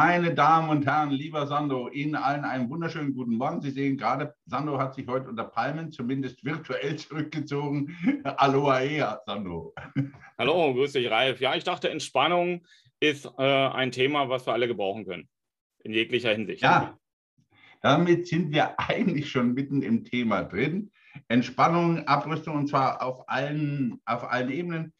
Meine Damen und Herren, lieber Sandro, Ihnen allen einen wunderschönen guten Morgen. Sie sehen gerade, Sandro hat sich heute unter Palmen zumindest virtuell zurückgezogen. Aloha, Sandro. Hallo, grüß dich, Ralf. Ja, ich dachte, Entspannung ist äh, ein Thema, was wir alle gebrauchen können. In jeglicher Hinsicht. Ja, damit sind wir eigentlich schon mitten im Thema drin. Entspannung, Abrüstung und zwar auf allen, auf allen Ebenen.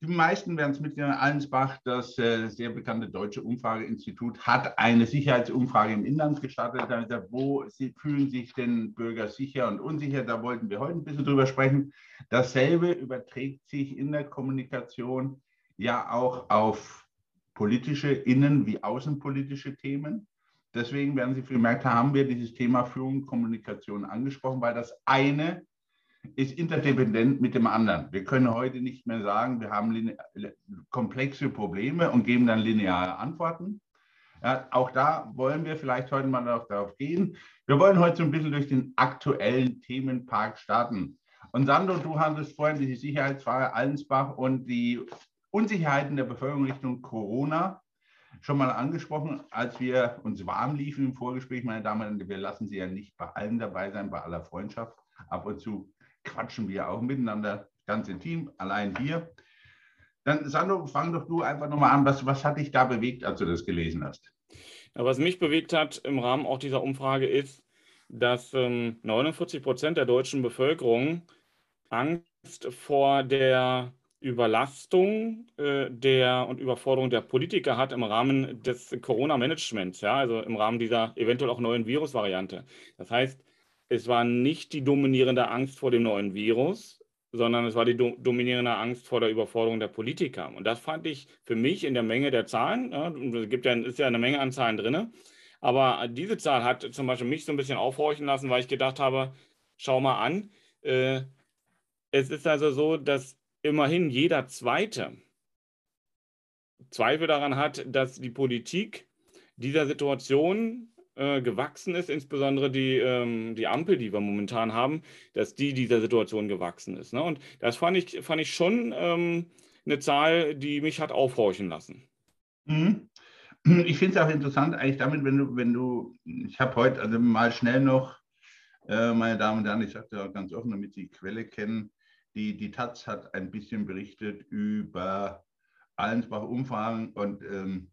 Die meisten werden es mitnehmen. Allensbach, das äh, sehr bekannte deutsche Umfrageinstitut, hat eine Sicherheitsumfrage im Inland gestartet. Also, wo fühlen sich denn Bürger sicher und unsicher? Da wollten wir heute ein bisschen drüber sprechen. Dasselbe überträgt sich in der Kommunikation ja auch auf politische, innen- wie außenpolitische Themen. Deswegen werden Sie gemerkt haben, wir dieses Thema Führung und Kommunikation angesprochen, weil das eine ist interdependent mit dem anderen. Wir können heute nicht mehr sagen, wir haben komplexe Probleme und geben dann lineare Antworten. Ja, auch da wollen wir vielleicht heute mal darauf gehen. Wir wollen heute so ein bisschen durch den aktuellen Themenpark starten. Und Sandro, du hattest vorhin die Sicherheitsfrage Allensbach und die Unsicherheiten der Bevölkerung Richtung Corona schon mal angesprochen, als wir uns warm liefen im Vorgespräch, meine Damen und Herren. Wir lassen Sie ja nicht bei allem dabei sein, bei aller Freundschaft. Ab und zu quatschen wir auch miteinander, ganz intim, allein hier. Dann, Sandro, fang doch du einfach nochmal an. Was, was hat dich da bewegt, als du das gelesen hast? Ja, was mich bewegt hat im Rahmen auch dieser Umfrage ist, dass ähm, 49 Prozent der deutschen Bevölkerung Angst vor der Überlastung äh, der und Überforderung der Politiker hat im Rahmen des Corona-Managements, ja, also im Rahmen dieser eventuell auch neuen Virusvariante. Das heißt, es war nicht die dominierende Angst vor dem neuen Virus, sondern es war die do dominierende Angst vor der Überforderung der Politiker. Und das fand ich für mich in der Menge der Zahlen, ja, es gibt ja, ist ja eine Menge an Zahlen drin, aber diese Zahl hat zum Beispiel mich so ein bisschen aufhorchen lassen, weil ich gedacht habe, schau mal an, äh, es ist also so, dass immerhin jeder Zweite Zweifel daran hat, dass die Politik dieser Situation äh, gewachsen ist, insbesondere die, ähm, die Ampel, die wir momentan haben, dass die dieser Situation gewachsen ist. Ne? Und das fand ich, fand ich schon ähm, eine Zahl, die mich hat aufhorchen lassen. Mhm. Ich finde es auch interessant, eigentlich damit, wenn du, wenn du, ich habe heute also mal schnell noch, äh, meine Damen und Herren, ich sage ja ganz offen, damit Sie die Quelle kennen, die, die Taz hat ein bisschen berichtet über Allensbach-Umfragen und ähm,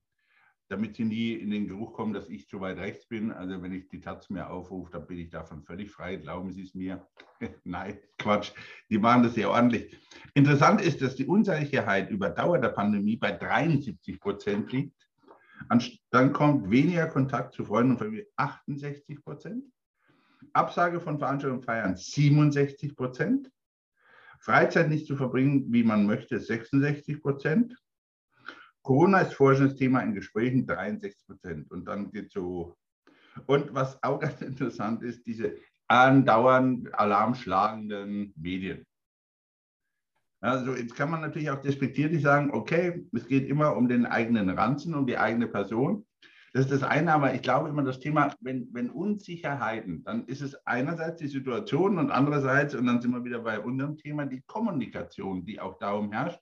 damit sie nie in den Geruch kommen, dass ich zu weit rechts bin. Also wenn ich die Taz mir aufrufe, dann bin ich davon völlig frei. Glauben Sie es mir. Nein, Quatsch. Die machen das sehr ordentlich. Interessant ist, dass die Unsicherheit über Dauer der Pandemie bei 73 Prozent liegt. Dann kommt weniger Kontakt zu Freunden und Familie 68 Prozent. Absage von Veranstaltungen und Feiern 67 Prozent. Freizeit nicht zu verbringen, wie man möchte, 66 Prozent. Corona ist forschendes Thema in Gesprächen, 63 Prozent. Und dann geht so. Und was auch ganz interessant ist, diese andauernd alarmschlagenden Medien. Also jetzt kann man natürlich auch despektierlich sagen, okay, es geht immer um den eigenen Ranzen, um die eigene Person. Das ist das eine, aber ich glaube immer das Thema, wenn, wenn Unsicherheiten, dann ist es einerseits die Situation und andererseits, und dann sind wir wieder bei unserem Thema, die Kommunikation, die auch darum herrscht.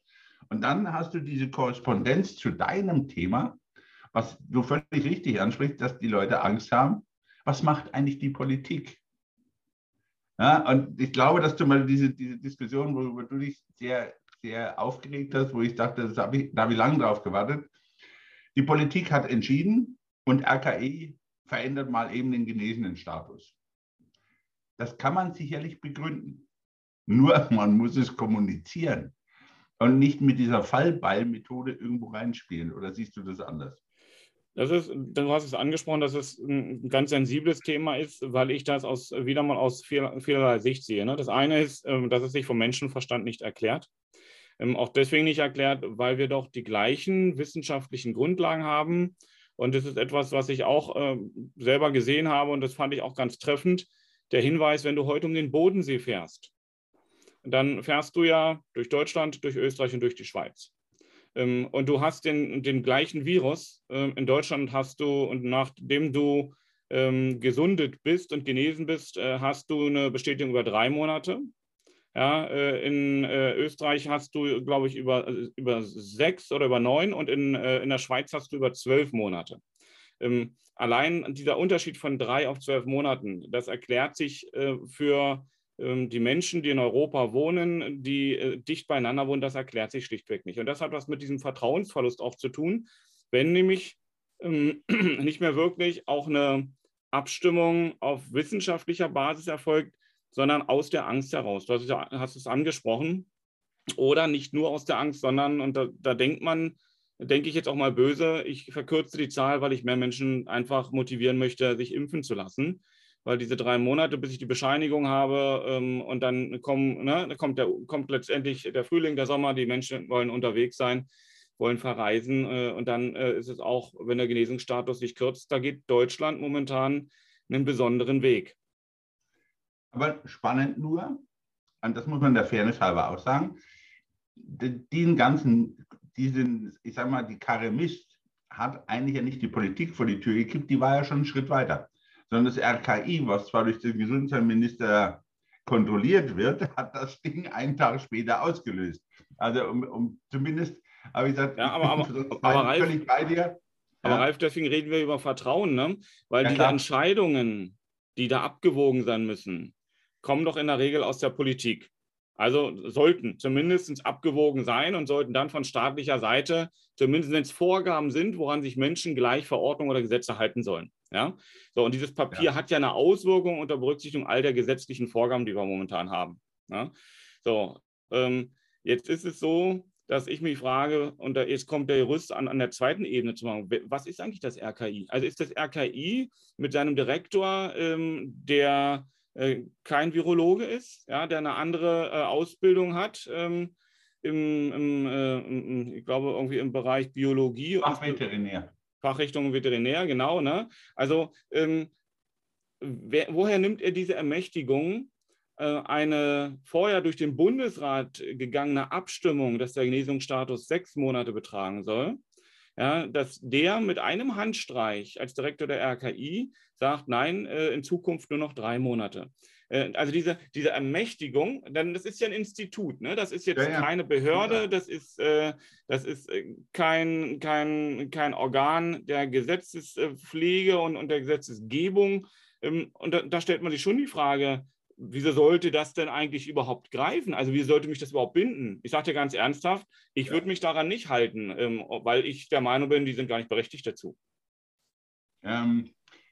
Und dann hast du diese Korrespondenz zu deinem Thema, was du völlig richtig ansprichst, dass die Leute Angst haben. Was macht eigentlich die Politik? Ja, und ich glaube, dass du mal diese, diese Diskussion, worüber du dich sehr, sehr aufgeregt hast, wo ich dachte, das habe ich, da habe ich lange drauf gewartet. Die Politik hat entschieden, und RKI verändert mal eben den genesenen Status. Das kann man sicherlich begründen. Nur man muss es kommunizieren und nicht mit dieser Fallballmethode irgendwo reinspielen. Oder siehst du das anders? Das ist, du hast es angesprochen, dass es ein ganz sensibles Thema ist, weil ich das aus, wieder mal aus vielerlei Sicht sehe. Ne? Das eine ist, ähm, dass es sich vom Menschenverstand nicht erklärt. Ähm, auch deswegen nicht erklärt, weil wir doch die gleichen wissenschaftlichen Grundlagen haben, und das ist etwas, was ich auch äh, selber gesehen habe und das fand ich auch ganz treffend. Der Hinweis, wenn du heute um den Bodensee fährst, dann fährst du ja durch Deutschland, durch Österreich und durch die Schweiz. Ähm, und du hast den, den gleichen Virus. Ähm, in Deutschland hast du, und nachdem du ähm, gesundet bist und genesen bist, äh, hast du eine Bestätigung über drei Monate. Ja, äh, in äh, Österreich hast du, glaube ich, über, äh, über sechs oder über neun und in, in der Schweiz hast du über zwölf Monate. Ähm, allein dieser Unterschied von drei auf zwölf Monaten, das erklärt sich für die Menschen, die in Europa wohnen, die dicht beieinander wohnen, das erklärt sich schlichtweg nicht. Und das hat was mit diesem Vertrauensverlust auch zu tun, wenn nämlich ähm, nicht mehr wirklich auch eine Abstimmung auf wissenschaftlicher Basis erfolgt, sondern aus der Angst heraus. Du hast es angesprochen. Oder nicht nur aus der Angst, sondern, und da, da denkt man, denke ich jetzt auch mal böse, ich verkürze die Zahl, weil ich mehr Menschen einfach motivieren möchte, sich impfen zu lassen. Weil diese drei Monate, bis ich die Bescheinigung habe ähm, und dann kommen, ne, kommt, der, kommt letztendlich der Frühling, der Sommer, die Menschen wollen unterwegs sein, wollen verreisen äh, und dann äh, ist es auch, wenn der Genesungsstatus sich kürzt, da geht Deutschland momentan einen besonderen Weg. Aber spannend nur, und das muss man der Fairness halber auch sagen, den ganzen, diesen, ich sag mal, die Karre Mist hat eigentlich ja nicht die Politik vor die Tür gekippt, die war ja schon einen Schritt weiter. Sondern das RKI, was zwar durch den Gesundheitsminister kontrolliert wird, hat das Ding einen Tag später ausgelöst. Also um, um zumindest habe ich gesagt, ja, aber, aber, aber Ralf, völlig bei dir. Aber ja. Ralf, deswegen reden wir über Vertrauen, ne? weil ja, diese klar. Entscheidungen, die da abgewogen sein müssen, kommen doch in der Regel aus der Politik. Also sollten zumindest abgewogen sein und sollten dann von staatlicher Seite, zumindest Vorgaben sind, woran sich Menschen gleich Verordnungen oder Gesetze halten sollen. Ja? So, und dieses Papier ja. hat ja eine Auswirkung unter Berücksichtigung all der gesetzlichen Vorgaben, die wir momentan haben. Ja? So, ähm, jetzt ist es so, dass ich mich frage, und da, jetzt kommt der Jurist an, an der zweiten Ebene zu machen, was ist eigentlich das RKI? Also ist das RKI mit seinem Direktor, ähm, der kein Virologe ist, ja, der eine andere äh, Ausbildung hat, ähm, im, im, äh, im, ich glaube, irgendwie im Bereich Biologie. Fachveterinär. Fachrichtung Veterinär, genau. Ne? Also, ähm, wer, woher nimmt er diese Ermächtigung, äh, eine vorher durch den Bundesrat gegangene Abstimmung, dass der Genesungsstatus sechs Monate betragen soll, ja, dass der mit einem Handstreich als Direktor der RKI sagt, nein, äh, in Zukunft nur noch drei Monate. Äh, also diese, diese Ermächtigung, denn das ist ja ein Institut, ne? das ist jetzt ja, ja. keine Behörde, das ist, äh, das ist äh, kein, kein, kein Organ der Gesetzespflege und, und der Gesetzesgebung. Ähm, und da, da stellt man sich schon die Frage, wieso sollte das denn eigentlich überhaupt greifen? Also wie sollte mich das überhaupt binden? Ich sage dir ganz ernsthaft, ich ja. würde mich daran nicht halten, ähm, weil ich der Meinung bin, die sind gar nicht berechtigt dazu. Ähm,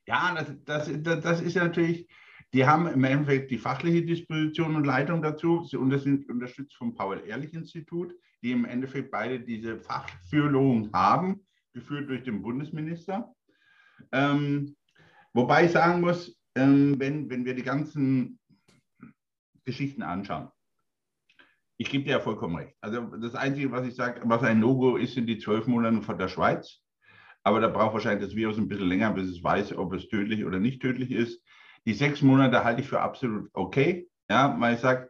ja, das, das, das, das, ist ja natürlich, die haben im Endeffekt die fachliche Disposition und Leitung dazu und das sind unterstützt vom Paul-Ehrlich-Institut, die im Endeffekt beide diese Fachführung haben, geführt durch den Bundesminister. Ähm, wobei ich sagen muss, ähm, wenn, wenn wir die ganzen Geschichten anschauen. Ich gebe dir ja vollkommen recht. Also das Einzige, was ich sage, was ein No-Go ist, sind die zwölf Monate von der Schweiz. Aber da braucht wahrscheinlich das Virus ein bisschen länger, bis es weiß, ob es tödlich oder nicht tödlich ist. Die sechs Monate halte ich für absolut okay. Ja, weil ich sage,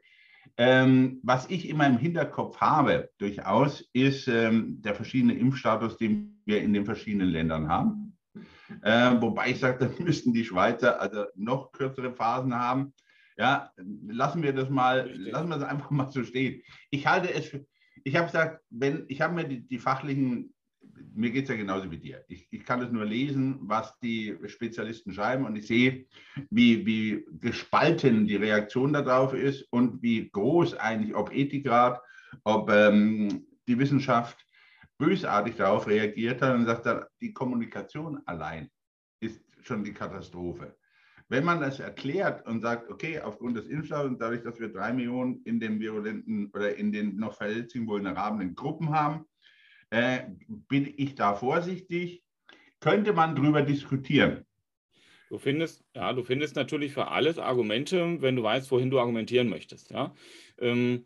ähm, was ich immer im Hinterkopf habe, durchaus, ist ähm, der verschiedene Impfstatus, den wir in den verschiedenen Ländern haben. Äh, wobei ich sage, da müssten die Schweizer also noch kürzere Phasen haben. Ja, lassen wir das mal, lassen wir es einfach mal so stehen. Ich halte es für, ich habe gesagt, wenn, ich habe mir die, die fachlichen, mir geht es ja genauso wie dir. Ich, ich kann es nur lesen, was die Spezialisten schreiben und ich sehe, wie, wie gespalten die Reaktion darauf ist und wie groß eigentlich, ob Ethikrat, ob ähm, die Wissenschaft bösartig darauf reagiert hat und sagt, die Kommunikation allein ist schon die Katastrophe. Wenn man das erklärt und sagt, okay, aufgrund des Impfstoffs und dadurch, dass wir drei Millionen in den virulenten oder in den noch verhältnismäßig vulnerablen Gruppen haben, äh, bin ich da vorsichtig. Könnte man darüber diskutieren. Du findest, ja, du findest natürlich für alles Argumente, wenn du weißt, wohin du argumentieren möchtest. Ja? Ähm,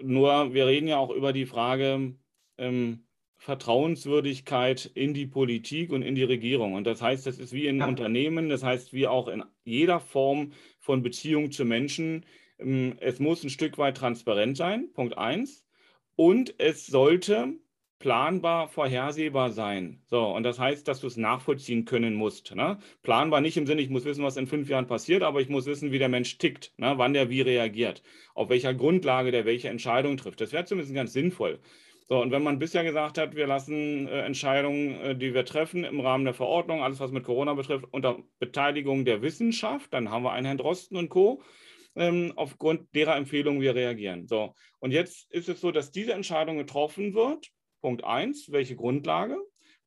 nur wir reden ja auch über die Frage, ähm, Vertrauenswürdigkeit in die Politik und in die Regierung. Und das heißt, das ist wie in ja. Unternehmen, das heißt wie auch in jeder Form von Beziehung zu Menschen. Ähm, es muss ein Stück weit transparent sein, Punkt eins. Und es sollte planbar, vorhersehbar sein. So, und das heißt, dass du es nachvollziehen können musst. Ne? Planbar nicht im Sinne, ich muss wissen, was in fünf Jahren passiert, aber ich muss wissen, wie der Mensch tickt, ne? wann der wie reagiert, auf welcher Grundlage der welche Entscheidung trifft. Das wäre zumindest ganz sinnvoll. So, und wenn man bisher gesagt hat, wir lassen äh, Entscheidungen, äh, die wir treffen im Rahmen der Verordnung, alles was mit Corona betrifft, unter Beteiligung der Wissenschaft, dann haben wir einen Herrn Drosten und Co., ähm, aufgrund derer Empfehlungen wir reagieren. So, und jetzt ist es so, dass diese Entscheidung getroffen wird Punkt 1, welche Grundlage?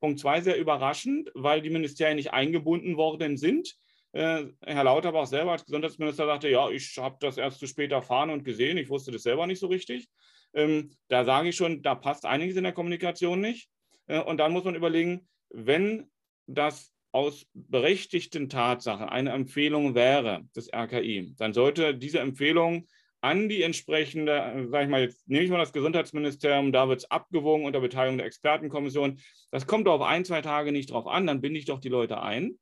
Punkt 2, sehr überraschend, weil die Ministerien nicht eingebunden worden sind. Äh, Herr Lauterbach selber als Gesundheitsminister sagte, ja, ich habe das erst zu spät erfahren und gesehen, ich wusste das selber nicht so richtig. Ähm, da sage ich schon, da passt einiges in der Kommunikation nicht. Äh, und dann muss man überlegen, wenn das aus berechtigten Tatsachen eine Empfehlung wäre des RKI, dann sollte diese Empfehlung an die entsprechende, äh, sage ich mal, jetzt nehme ich mal das Gesundheitsministerium, da wird es abgewogen unter Beteiligung der Expertenkommission. Das kommt auf ein, zwei Tage nicht drauf an, dann binde ich doch die Leute ein.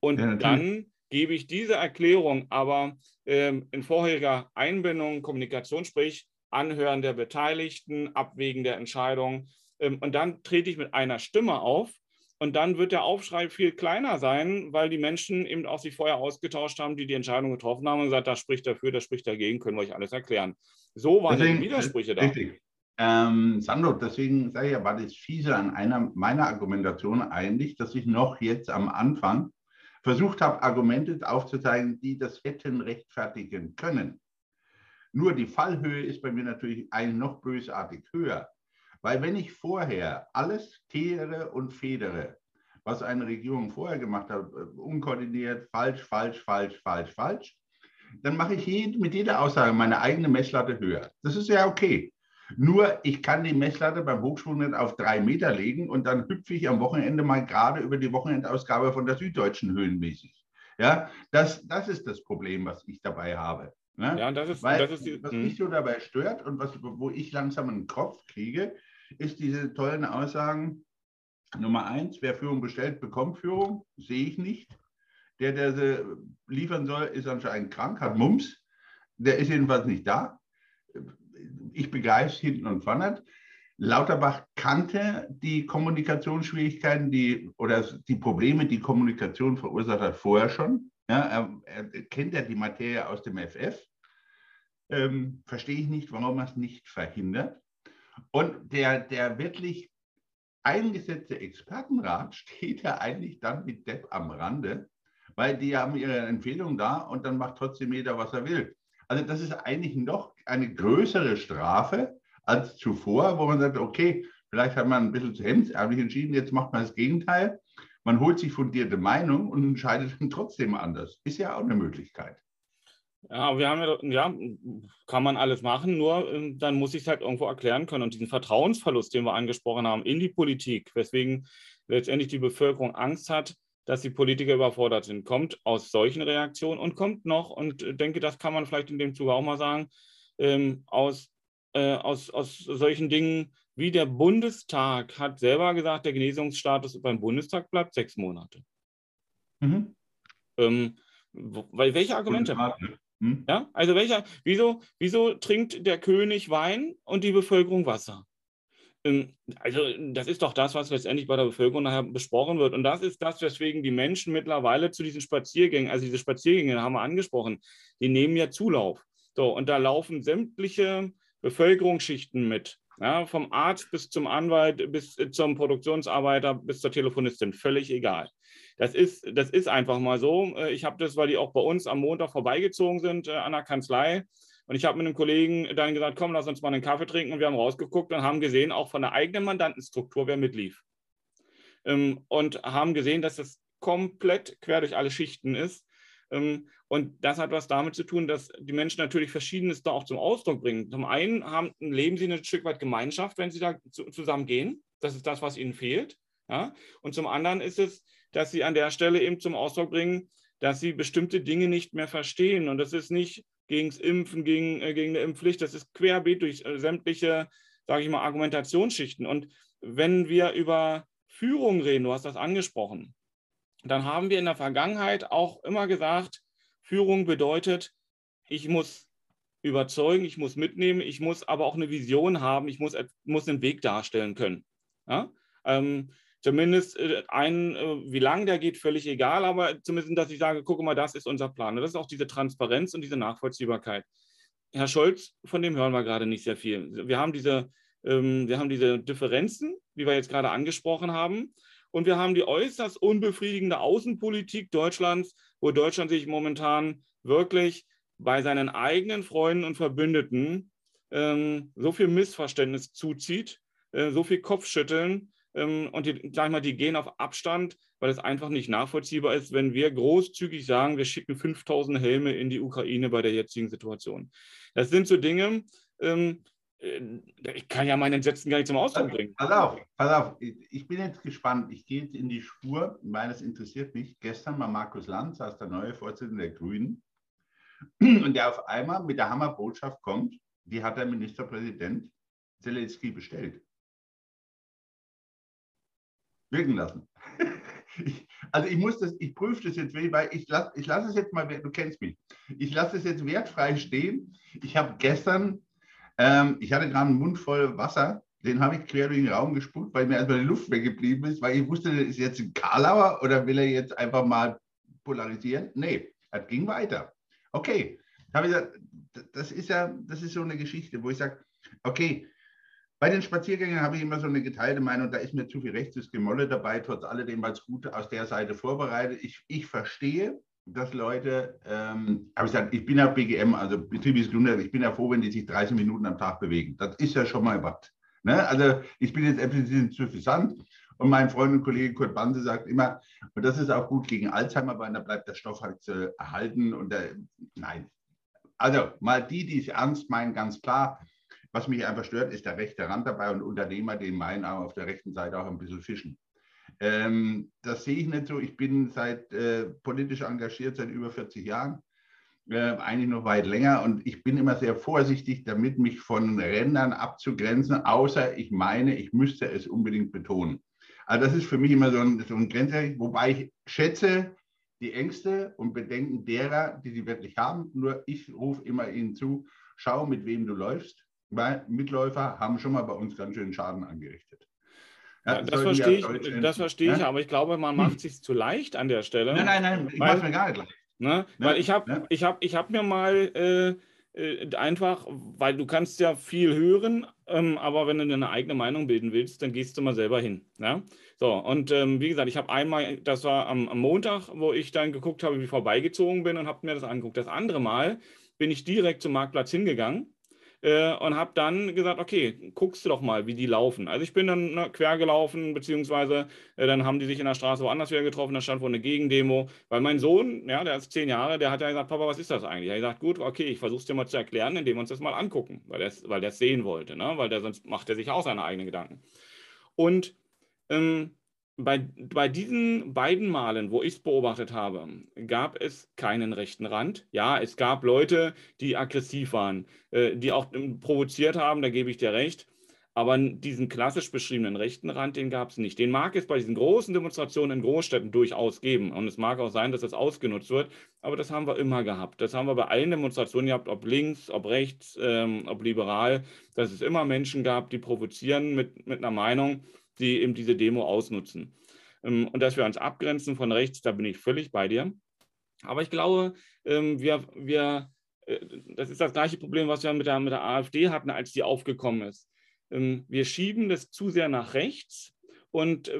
Und ja, dann gebe ich diese Erklärung aber ähm, in vorheriger Einbindung, Kommunikation, sprich Anhören der Beteiligten, Abwägen der Entscheidung. Ähm, und dann trete ich mit einer Stimme auf und dann wird der Aufschrei viel kleiner sein, weil die Menschen eben auch sich vorher ausgetauscht haben, die die Entscheidung getroffen haben und gesagt, das spricht dafür, das spricht dagegen, können wir euch alles erklären. So waren deswegen, die Widersprüche da. Richtig. Ähm, Sandro, deswegen sage ich ja, war das fiese an einer meiner Argumentation eigentlich, dass ich noch jetzt am Anfang versucht habe, Argumente aufzuzeigen, die das hätten rechtfertigen können. Nur die Fallhöhe ist bei mir natürlich eigentlich noch bösartig höher. Weil wenn ich vorher alles kehre und federe, was eine Regierung vorher gemacht hat, äh, unkoordiniert, falsch, falsch, falsch, falsch, falsch, dann mache ich mit jeder Aussage meine eigene Messlatte höher. Das ist ja okay. Nur ich kann die Messlatte beim Hochsprung nicht auf drei Meter legen und dann hüpfe ich am Wochenende mal gerade über die Wochenendausgabe von der Süddeutschen höhenmäßig. Ja, das, das ist das Problem, was ich dabei habe. Ne? Ja, das ist, Weil, das ist die, was mich hm. so dabei stört und was, wo ich langsam einen Kopf kriege, ist diese tollen Aussagen. Nummer eins, wer Führung bestellt, bekommt Führung. Sehe ich nicht. Der, der sie liefern soll, ist anscheinend krank, hat Mumps. Der ist jedenfalls nicht da. Ich begreife es hinten und vorne. Lauterbach kannte die Kommunikationsschwierigkeiten die, oder die Probleme, die Kommunikation verursacht hat, vorher schon. Ja, er, er kennt ja die Materie aus dem FF. Ähm, verstehe ich nicht, warum er es nicht verhindert. Und der, der wirklich eingesetzte Expertenrat steht ja eigentlich dann mit Depp am Rande, weil die haben ihre Empfehlung da und dann macht trotzdem jeder, was er will. Also das ist eigentlich noch eine größere Strafe als zuvor, wo man sagt, okay, vielleicht hat man ein bisschen zu hemdsärmlich entschieden, jetzt macht man das Gegenteil. Man holt sich fundierte Meinung und entscheidet dann trotzdem anders. Ist ja auch eine Möglichkeit. Ja, wir haben ja, ja, kann man alles machen, nur ähm, dann muss ich es halt irgendwo erklären können. Und diesen Vertrauensverlust, den wir angesprochen haben in die Politik, weswegen letztendlich die Bevölkerung Angst hat, dass die Politiker überfordert sind, kommt aus solchen Reaktionen und kommt noch, und äh, denke, das kann man vielleicht in dem Zuge auch mal sagen, ähm, aus, äh, aus, aus solchen Dingen wie der Bundestag hat selber gesagt, der Genesungsstatus beim Bundestag bleibt sechs Monate. Mhm. Ähm, weil welche Argumente? Hm? Ja, also welcher, wieso, wieso trinkt der König Wein und die Bevölkerung Wasser? Ähm, also das ist doch das, was letztendlich bei der Bevölkerung nachher besprochen wird. Und das ist das, weswegen die Menschen mittlerweile zu diesen Spaziergängen, also diese Spaziergänge haben wir angesprochen, die nehmen ja Zulauf. So, und da laufen sämtliche Bevölkerungsschichten mit. Ja, vom Arzt bis zum Anwalt, bis zum Produktionsarbeiter, bis zur Telefonistin, völlig egal. Das ist, das ist einfach mal so. Äh, ich habe das, weil die auch bei uns am Montag vorbeigezogen sind äh, an der Kanzlei. Und ich habe mit einem Kollegen dann gesagt, komm, lass uns mal einen Kaffee trinken. Und wir haben rausgeguckt und haben gesehen, auch von der eigenen Mandantenstruktur, wer mitlief. Ähm, und haben gesehen, dass das komplett quer durch alle Schichten ist. Ähm, und das hat was damit zu tun, dass die Menschen natürlich Verschiedenes da auch zum Ausdruck bringen. Zum einen haben, leben sie ein Stück weit Gemeinschaft, wenn sie da zusammen gehen. Das ist das, was ihnen fehlt. Ja? Und zum anderen ist es, dass sie an der Stelle eben zum Ausdruck bringen, dass sie bestimmte Dinge nicht mehr verstehen. Und das ist nicht gegen das Impfen, gegen, äh, gegen eine Impfpflicht, das ist querbeet durch äh, sämtliche, sage ich mal, Argumentationsschichten. Und wenn wir über Führung reden, du hast das angesprochen, dann haben wir in der Vergangenheit auch immer gesagt, Führung bedeutet, ich muss überzeugen, ich muss mitnehmen, ich muss aber auch eine Vision haben, ich muss, muss einen Weg darstellen können. Ja? Ähm, zumindest äh, ein, äh, wie lang der geht, völlig egal, aber zumindest, dass ich sage, gucke mal, das ist unser Plan. Und das ist auch diese Transparenz und diese Nachvollziehbarkeit. Herr Scholz, von dem hören wir gerade nicht sehr viel. Wir haben diese, ähm, wir haben diese Differenzen, wie wir jetzt gerade angesprochen haben. Und wir haben die äußerst unbefriedigende Außenpolitik Deutschlands, wo Deutschland sich momentan wirklich bei seinen eigenen Freunden und Verbündeten ähm, so viel Missverständnis zuzieht, äh, so viel Kopfschütteln und die, sag ich mal, die gehen auf Abstand, weil es einfach nicht nachvollziehbar ist, wenn wir großzügig sagen, wir schicken 5000 Helme in die Ukraine bei der jetzigen Situation. Das sind so Dinge, ähm, äh, ich kann ja meinen Entsetzen gar nicht zum Ausdruck bringen. Pass auf, pass auf, ich bin jetzt gespannt. Ich gehe jetzt in die Spur, weil es interessiert mich. Gestern war Markus Lanz, als der neue Vorsitzende der Grünen, und der auf einmal mit der Hammerbotschaft kommt, die hat der Ministerpräsident Zelensky bestellt. Wirken lassen. Ich, also ich muss das, ich prüfe das jetzt, weil ich lasse ich lass es jetzt mal, du kennst mich, ich lasse es jetzt wertfrei stehen. Ich habe gestern, ähm, ich hatte gerade einen Mund voll Wasser, den habe ich quer durch den Raum gespuckt, weil mir erstmal die Luft weggeblieben ist, weil ich wusste, ist jetzt ein Karlauer oder will er jetzt einfach mal polarisieren? Nee, das ging weiter. Okay, habe ich gesagt, das ist ja, das ist so eine Geschichte, wo ich sage, okay, bei den Spaziergängen habe ich immer so eine geteilte Meinung, da ist mir zu viel rechtes Gemolle dabei, trotz alledem als gut aus der Seite vorbereitet. Ich, ich verstehe, dass Leute, ähm, aber ich, sage, ich bin ja BGM, also betriebliches ich bin ja froh, wenn die sich 30 Minuten am Tag bewegen. Das ist ja schon mal was. Ne? Also ich bin jetzt etwas zu suffisant und mein Freund und Kollege Kurt Banse sagt immer, und das ist auch gut gegen Alzheimer, weil da bleibt der Stoff halt äh, erhalten. Und der, nein. Also mal die, die es ernst meinen, ganz klar. Was mich einfach stört, ist der rechte Rand dabei und Unternehmer, die meinen auch auf der rechten Seite auch ein bisschen fischen. Ähm, das sehe ich nicht so. Ich bin seit äh, politisch engagiert seit über 40 Jahren, äh, eigentlich noch weit länger und ich bin immer sehr vorsichtig damit, mich von Rändern abzugrenzen, außer ich meine, ich müsste es unbedingt betonen. Also das ist für mich immer so ein, so ein Grenzrecht, wobei ich schätze die Ängste und Bedenken derer, die sie wirklich haben. Nur ich rufe immer ihnen zu, schau, mit wem du läufst, weil Mitläufer haben schon mal bei uns ganz schön Schaden angerichtet. Ja, das, verstehe ich, das verstehe ich, aber ich glaube, man macht hm. sich zu leicht an der Stelle. Nein, nein, nein, ich mache es mir gar nicht leicht. Ne? Weil ich habe ne? ich hab, ich hab mir mal äh, äh, einfach, weil du kannst ja viel hören, ähm, aber wenn du eine eigene Meinung bilden willst, dann gehst du mal selber hin. Ja? So, und ähm, wie gesagt, ich habe einmal, das war am, am, Montag, wo ich dann geguckt habe, wie ich vorbeigezogen bin und habe mir das angeguckt. Das andere Mal bin ich direkt zum Marktplatz hingegangen äh, und habe dann gesagt, okay, guckst du doch mal, wie die laufen. Also ich bin dann ne, quer gelaufen, beziehungsweise äh, dann haben die sich in der Straße woanders wieder getroffen, da stand wohl eine Gegendemo, weil mein Sohn, ja, der ist zehn Jahre, der hat ja gesagt, Papa, was ist das eigentlich? Er hat gesagt, gut, okay, ich versuche es dir mal zu erklären, indem wir uns das mal angucken, weil er es weil sehen wollte, ne? weil der, sonst macht er sich auch seine eigenen Gedanken. Und ähm, bei, bei diesen beiden Malen, wo ich es beobachtet habe, gab es keinen rechten Rand. Ja, es gab Leute, die aggressiv waren, äh, die auch ähm, provoziert haben, da gebe ich dir recht. Aber diesen klassisch beschriebenen rechten Rand, den gab es nicht. Den mag es bei diesen großen Demonstrationen in Großstädten durchaus geben. Und es mag auch sein, dass das ausgenutzt wird. Aber das haben wir immer gehabt. Das haben wir bei allen Demonstrationen gehabt, ob links, ob rechts, ähm, ob liberal, dass es immer Menschen gab, die provozieren mit, mit einer Meinung die eben diese Demo ausnutzen. Ähm, und dass wir uns abgrenzen von rechts, da bin ich völlig bei dir. Aber ich glaube, ähm, wir, wir, äh, das ist das gleiche Problem, was wir mit der, mit der AfD hatten, als die aufgekommen ist. Ähm, wir schieben das zu sehr nach rechts und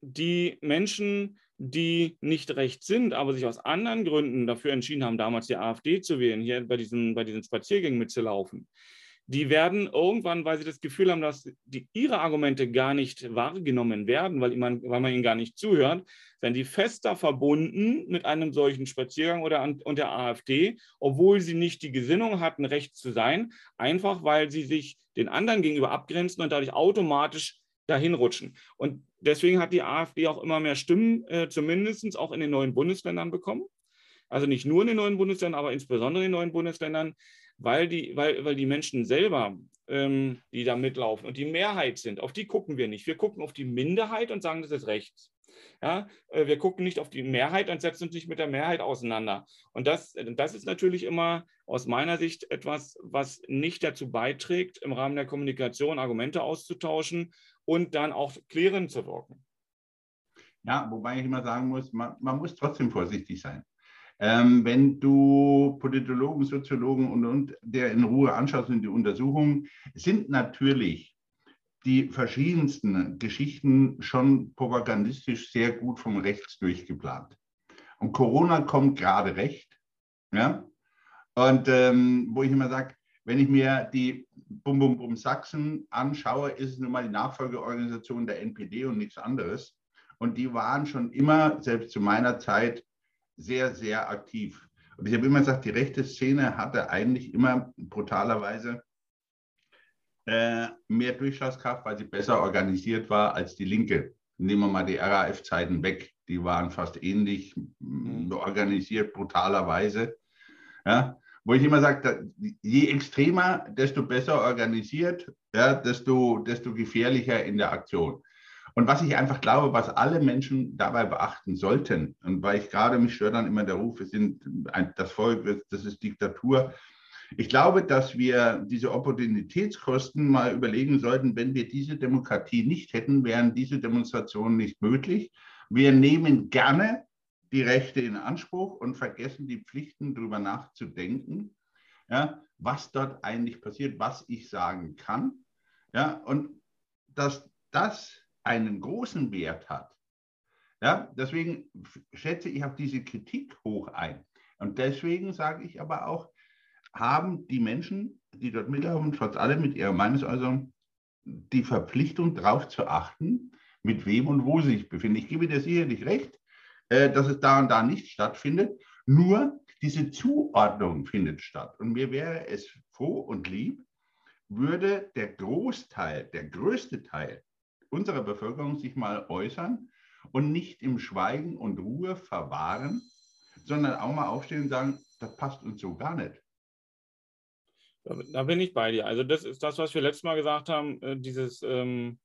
die Menschen, die nicht rechts sind, aber sich aus anderen Gründen dafür entschieden haben, damals die AfD zu wählen, hier bei diesen, bei diesen Spaziergängen mitzulaufen, die werden irgendwann, weil sie das Gefühl haben, dass die, ihre Argumente gar nicht wahrgenommen werden, weil man, weil man ihnen gar nicht zuhört, werden die fester verbunden mit einem solchen Spaziergang oder an, und der AfD, obwohl sie nicht die Gesinnung hatten, rechts zu sein, einfach weil sie sich den anderen gegenüber abgrenzen und dadurch automatisch dahin rutschen. Und deswegen hat die AfD auch immer mehr Stimmen, äh, zumindest auch in den neuen Bundesländern bekommen. Also nicht nur in den neuen Bundesländern, aber insbesondere in den neuen Bundesländern, weil die, weil, weil die Menschen selber, ähm, die da mitlaufen und die Mehrheit sind, auf die gucken wir nicht. Wir gucken auf die Minderheit und sagen, das ist rechts. Ja, äh, wir gucken nicht auf die Mehrheit und setzen uns nicht mit der Mehrheit auseinander. Und das, das ist natürlich immer aus meiner Sicht etwas, was nicht dazu beiträgt, im Rahmen der Kommunikation Argumente auszutauschen und dann auch klärend zu wirken. Ja, wobei ich immer sagen muss, man, man muss trotzdem vorsichtig sein. Ähm, wenn du Politologen, Soziologen und, und der in Ruhe anschaust in die Untersuchungen, sind natürlich die verschiedensten Geschichten schon propagandistisch sehr gut vom Rechts durchgeplant. Und Corona kommt gerade recht. Ja? Und ähm, wo ich immer sage, wenn ich mir die Bum Bum Bum Sachsen anschaue, ist es nun mal die Nachfolgeorganisation der NPD und nichts anderes. Und die waren schon immer, selbst zu meiner Zeit, sehr, sehr aktiv. Und ich habe immer gesagt, die rechte Szene hatte eigentlich immer brutalerweise äh, mehr Durchschlagskraft, weil sie besser organisiert war als die Linke. Nehmen wir mal die RAF-Zeiten weg. Die waren fast ähnlich mhm. organisiert, brutalerweise. Ja? Wo ich immer sage, je extremer, desto besser organisiert, ja, desto, desto gefährlicher in der Aktion. Und was ich einfach glaube, was alle Menschen dabei beachten sollten, und weil ich gerade mich stört dann immer der Ruf, wir sind ein, das Volk, das ist Diktatur. Ich glaube, dass wir diese Opportunitätskosten mal überlegen sollten, wenn wir diese Demokratie nicht hätten, wären diese Demonstrationen nicht möglich. Wir nehmen gerne die Rechte in Anspruch und vergessen die Pflichten, darüber nachzudenken, ja, was dort eigentlich passiert, was ich sagen kann. Ja, und dass das einen großen Wert hat. Ja, deswegen schätze ich auch diese Kritik hoch ein. Und deswegen sage ich aber auch, haben die Menschen, die dort mitlaufen, trotz allem mit ihrer Meinungsäußerung, die Verpflichtung darauf zu achten, mit wem und wo sie sich befinden. Ich gebe dir sicherlich recht, äh, dass es da und da nicht stattfindet. Nur diese Zuordnung findet statt. Und mir wäre es froh und lieb, würde der Großteil, der größte Teil unserer Bevölkerung sich mal äußern und nicht im Schweigen und Ruhe verwahren, sondern auch mal aufstehen und sagen, das passt uns so gar nicht. Da, bin ich bei dir. Also das ist das, was wir letztes Mal gesagt haben, äh, dieses, ähm,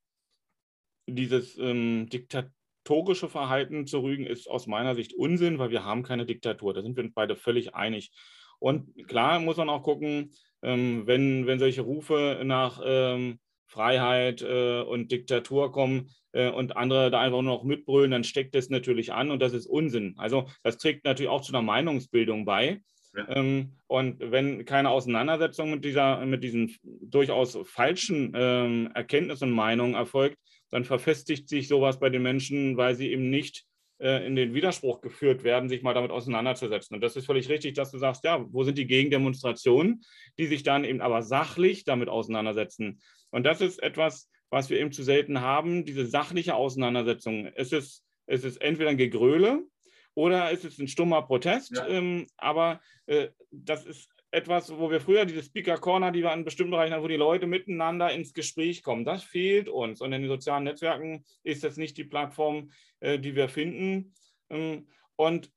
dieses ähm, diktatorische Verhalten zu rügen ist aus meiner Sicht Unsinn, weil wir haben keine Diktatur. Da sind wir uns beide völlig einig. Und klar muss man auch gucken, ähm, wenn, wenn solche Rufe nach ähm, Freiheit äh, und Diktatur kommen äh, und andere da einfach nur noch mitbrüllen, dann steckt das natürlich an und das ist Unsinn. Also das trägt natürlich auch zu einer Meinungsbildung bei. Ja. Ähm, und wenn keine Auseinandersetzung mit, dieser, mit diesen durchaus falschen ähm, Erkenntnissen und Meinungen erfolgt, dann verfestigt sich sowas bei den Menschen, weil sie eben nicht äh, in den Widerspruch geführt werden, sich mal damit auseinanderzusetzen. Und das ist völlig richtig, dass du sagst, ja, wo sind die Gegendemonstrationen, die sich dann eben aber sachlich damit auseinandersetzen. Und das ist etwas, was wir eben zu selten haben, diese sachliche Auseinandersetzung. Es ist, es ist entweder ein Gegröle oder es ist ein stummer Protest, ja. ähm, aber äh, das ist etwas, wo wir früher diese Speaker Corner, die wir in bestimmten Bereichen haben, wo die Leute miteinander ins Gespräch kommen. Das fehlt uns. Und in den sozialen Netzwerken ist das nicht die Plattform, äh, die wir finden. Ähm, und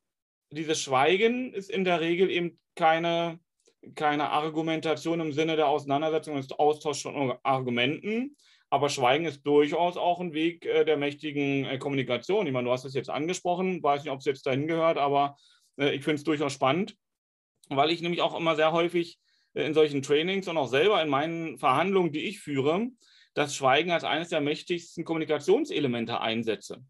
dieses Schweigen ist in der Regel eben keine, keine Argumentation im Sinne der Auseinandersetzung und Austausch von Argumenten. Aber Schweigen ist durchaus auch ein Weg äh, der mächtigen äh, Kommunikation. Ich meine, du hast es jetzt angesprochen, weiß nicht, ob es jetzt dahin gehört, aber ich finde es durchaus spannend weil ich nämlich auch immer sehr häufig äh, in solchen Trainings und auch selber in meinen Verhandlungen, die ich führe, das Schweigen als eines der mächtigsten Kommunikationselemente einsetze.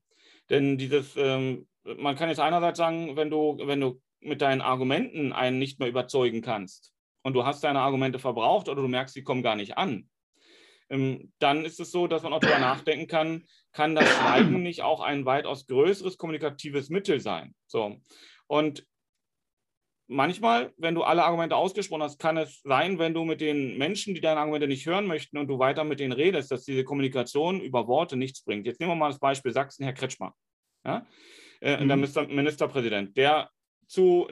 Denn dieses, ähm, man kann jetzt einerseits sagen, wenn du, wenn du mit deinen Argumenten einen nicht mehr überzeugen kannst und du hast deine Argumente verbraucht oder du merkst, sie kommen gar nicht an, ähm, dann ist es so, dass man auch darüber nachdenken kann, kann das Schweigen nicht auch ein weitaus größeres kommunikatives Mittel sein? So. Und manchmal, wenn du alle Argumente ausgesprochen hast, kann es sein, wenn du mit den Menschen, die deine Argumente nicht hören möchten und du weiter mit denen redest, dass diese Kommunikation über Worte nichts bringt. Jetzt nehmen wir mal das Beispiel Sachsen, Herr Kretschmer, ja? äh, mhm. der Ministerpräsident, der zu,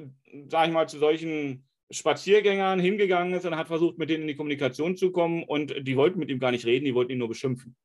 sag ich mal, zu solchen Spaziergängern hingegangen ist und hat versucht, mit denen in die Kommunikation zu kommen und die wollten mit ihm gar nicht reden, die wollten ihn nur beschimpfen.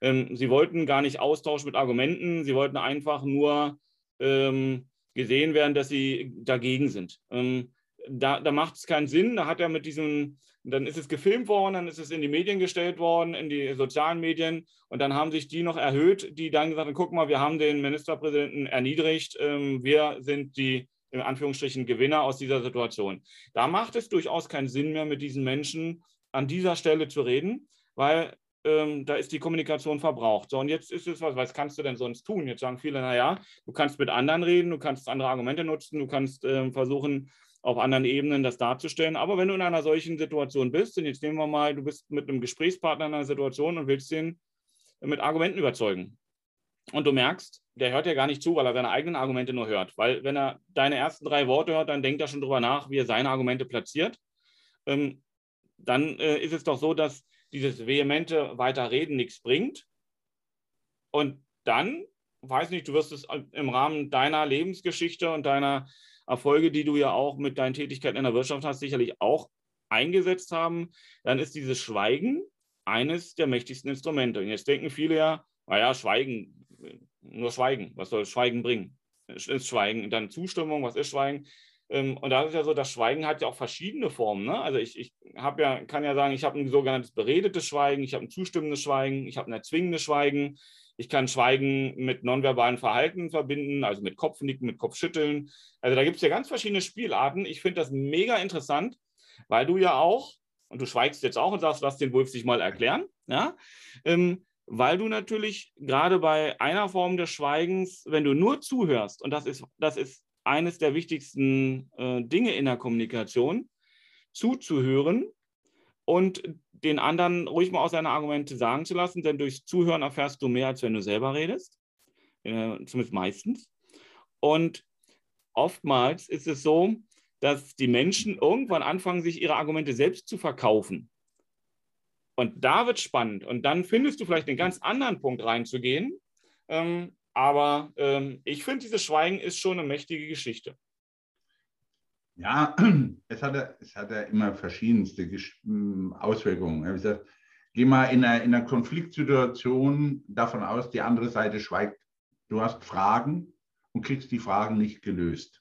Ähm, sie wollten gar nicht austauschen mit Argumenten, sie wollten einfach nur ähm, gesehen werden, dass sie dagegen sind. Ähm, da, da macht es keinen Sinn. Da hat er mit diesem, dann ist es gefilmt worden, dann ist es in die Medien gestellt worden, in die sozialen Medien. Und dann haben sich die noch erhöht, die dann gesagt haben: guck mal, wir haben den Ministerpräsidenten erniedrigt. Ähm, wir sind die in Anführungsstrichen Gewinner aus dieser Situation. Da macht es durchaus keinen Sinn mehr, mit diesen Menschen an dieser Stelle zu reden, weil ähm, da ist die Kommunikation verbraucht. So, und jetzt ist es was, was kannst du denn sonst tun? Jetzt sagen viele, naja, du kannst mit anderen reden, du kannst andere Argumente nutzen, du kannst äh, versuchen, auf anderen Ebenen das darzustellen. Aber wenn du in einer solchen Situation bist, und jetzt nehmen wir mal, du bist mit einem Gesprächspartner in einer Situation und willst den mit Argumenten überzeugen. Und du merkst, der hört ja gar nicht zu, weil er seine eigenen Argumente nur hört. Weil wenn er deine ersten drei Worte hört, dann denkt er schon drüber nach, wie er seine Argumente platziert. Ähm, dann äh, ist es doch so, dass dieses vehemente Weiterreden nichts bringt. Und dann, weiß nicht, du wirst es im Rahmen deiner Lebensgeschichte und deiner Erfolge, die du ja auch mit deinen Tätigkeiten in der Wirtschaft hast, sicherlich auch eingesetzt haben, dann ist dieses Schweigen eines der mächtigsten Instrumente. Und jetzt denken viele ja, naja, Schweigen, nur Schweigen, was soll Schweigen bringen? Ist Schweigen dann Zustimmung, was ist Schweigen? Ähm, und da ist ja so, das Schweigen hat ja auch verschiedene Formen. Ne? Also ich, ich ja, kann ja sagen, ich habe ein sogenanntes beredetes Schweigen, ich habe ein zustimmendes Schweigen, ich habe ein erzwingendes Schweigen, ich kann Schweigen mit nonverbalen Verhalten verbinden, also mit Kopfnicken, mit Kopfschütteln. Also da gibt es ja ganz verschiedene Spielarten. Ich finde das mega interessant, weil du ja auch, und du schweigst jetzt auch und sagst, lass den Wolf sich mal erklären, ja, ähm, weil du natürlich gerade bei einer Form des Schweigens, wenn du nur zuhörst, und das ist, das ist eines der wichtigsten äh, Dinge in der Kommunikation, zuzuhören und den anderen ruhig mal aus seiner Argumente sagen zu lassen, denn durchs Zuhören erfährst du mehr, als wenn du selber redest, äh, zumindest meistens. Und oftmals ist es so, dass die Menschen irgendwann anfangen, sich ihre Argumente selbst zu verkaufen. Und da wird spannend. Und dann findest du vielleicht einen ganz anderen Punkt reinzugehen, ähm, aber ähm, ich finde, dieses Schweigen ist schon eine mächtige Geschichte. Ja, es hat, ja, es hat ja immer verschiedenste hm, Auswirkungen. Ich gesagt, geh mal in einer, in einer Konfliktsituation davon aus, die andere Seite schweigt. Du hast Fragen und kriegst die Fragen nicht gelöst.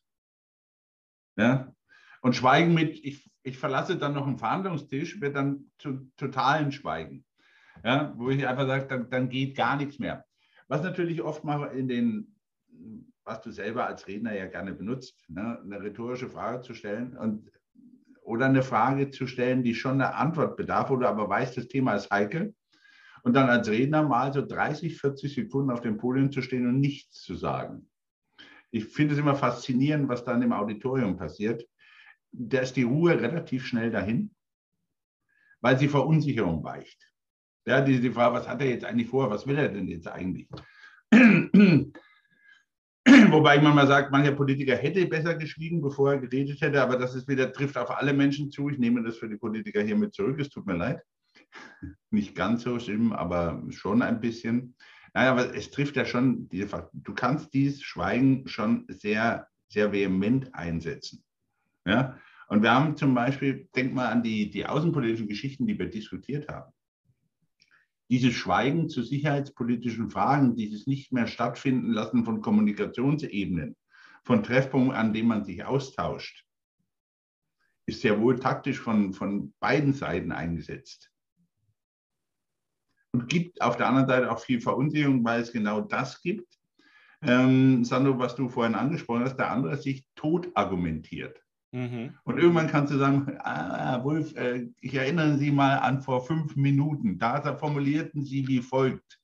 Ja? Und Schweigen mit, ich, ich verlasse dann noch einen Verhandlungstisch, wird dann zu totalen Schweigen. Ja? Wo ich einfach sage, dann, dann geht gar nichts mehr. Was natürlich oft mal in den, was du selber als Redner ja gerne benutzt, ne, eine rhetorische Frage zu stellen und oder eine Frage zu stellen, die schon eine Antwort bedarf, du aber weißt, das Thema ist heikel. Und dann als Redner mal so 30, 40 Sekunden auf dem Podium zu stehen und nichts zu sagen. Ich finde es immer faszinierend, was dann im Auditorium passiert. Da ist die Ruhe relativ schnell dahin, weil sie Verunsicherung weicht. Ja, die, die Frage, was hat er jetzt eigentlich vor? Was will er denn jetzt eigentlich? Wobei ich manchmal sage, mancher Politiker hätte besser geschwiegen, bevor er geredet hätte, aber das ist wieder, trifft auf alle Menschen zu. Ich nehme das für die Politiker hiermit zurück. Es tut mir leid. Nicht ganz so schlimm, aber schon ein bisschen. Naja, aber es trifft ja schon, du kannst dieses Schweigen schon sehr, sehr vehement einsetzen. Ja? Und wir haben zum Beispiel, denk mal an die, die außenpolitischen Geschichten, die wir diskutiert haben dieses Schweigen zu sicherheitspolitischen Fragen, dieses nicht mehr stattfinden lassen von Kommunikationsebenen, von Treffpunkten, an denen man sich austauscht, ist sehr wohl taktisch von, von beiden Seiten eingesetzt. Und gibt auf der anderen Seite auch viel Verunsicherung, weil es genau das gibt, ähm, Sandro, was du vorhin angesprochen hast, der andere sich tot argumentiert. Mhm. Und irgendwann kannst du sagen, ah, Wolf, äh, ich erinnere Sie mal an vor fünf Minuten. Da formulierten Sie wie folgt.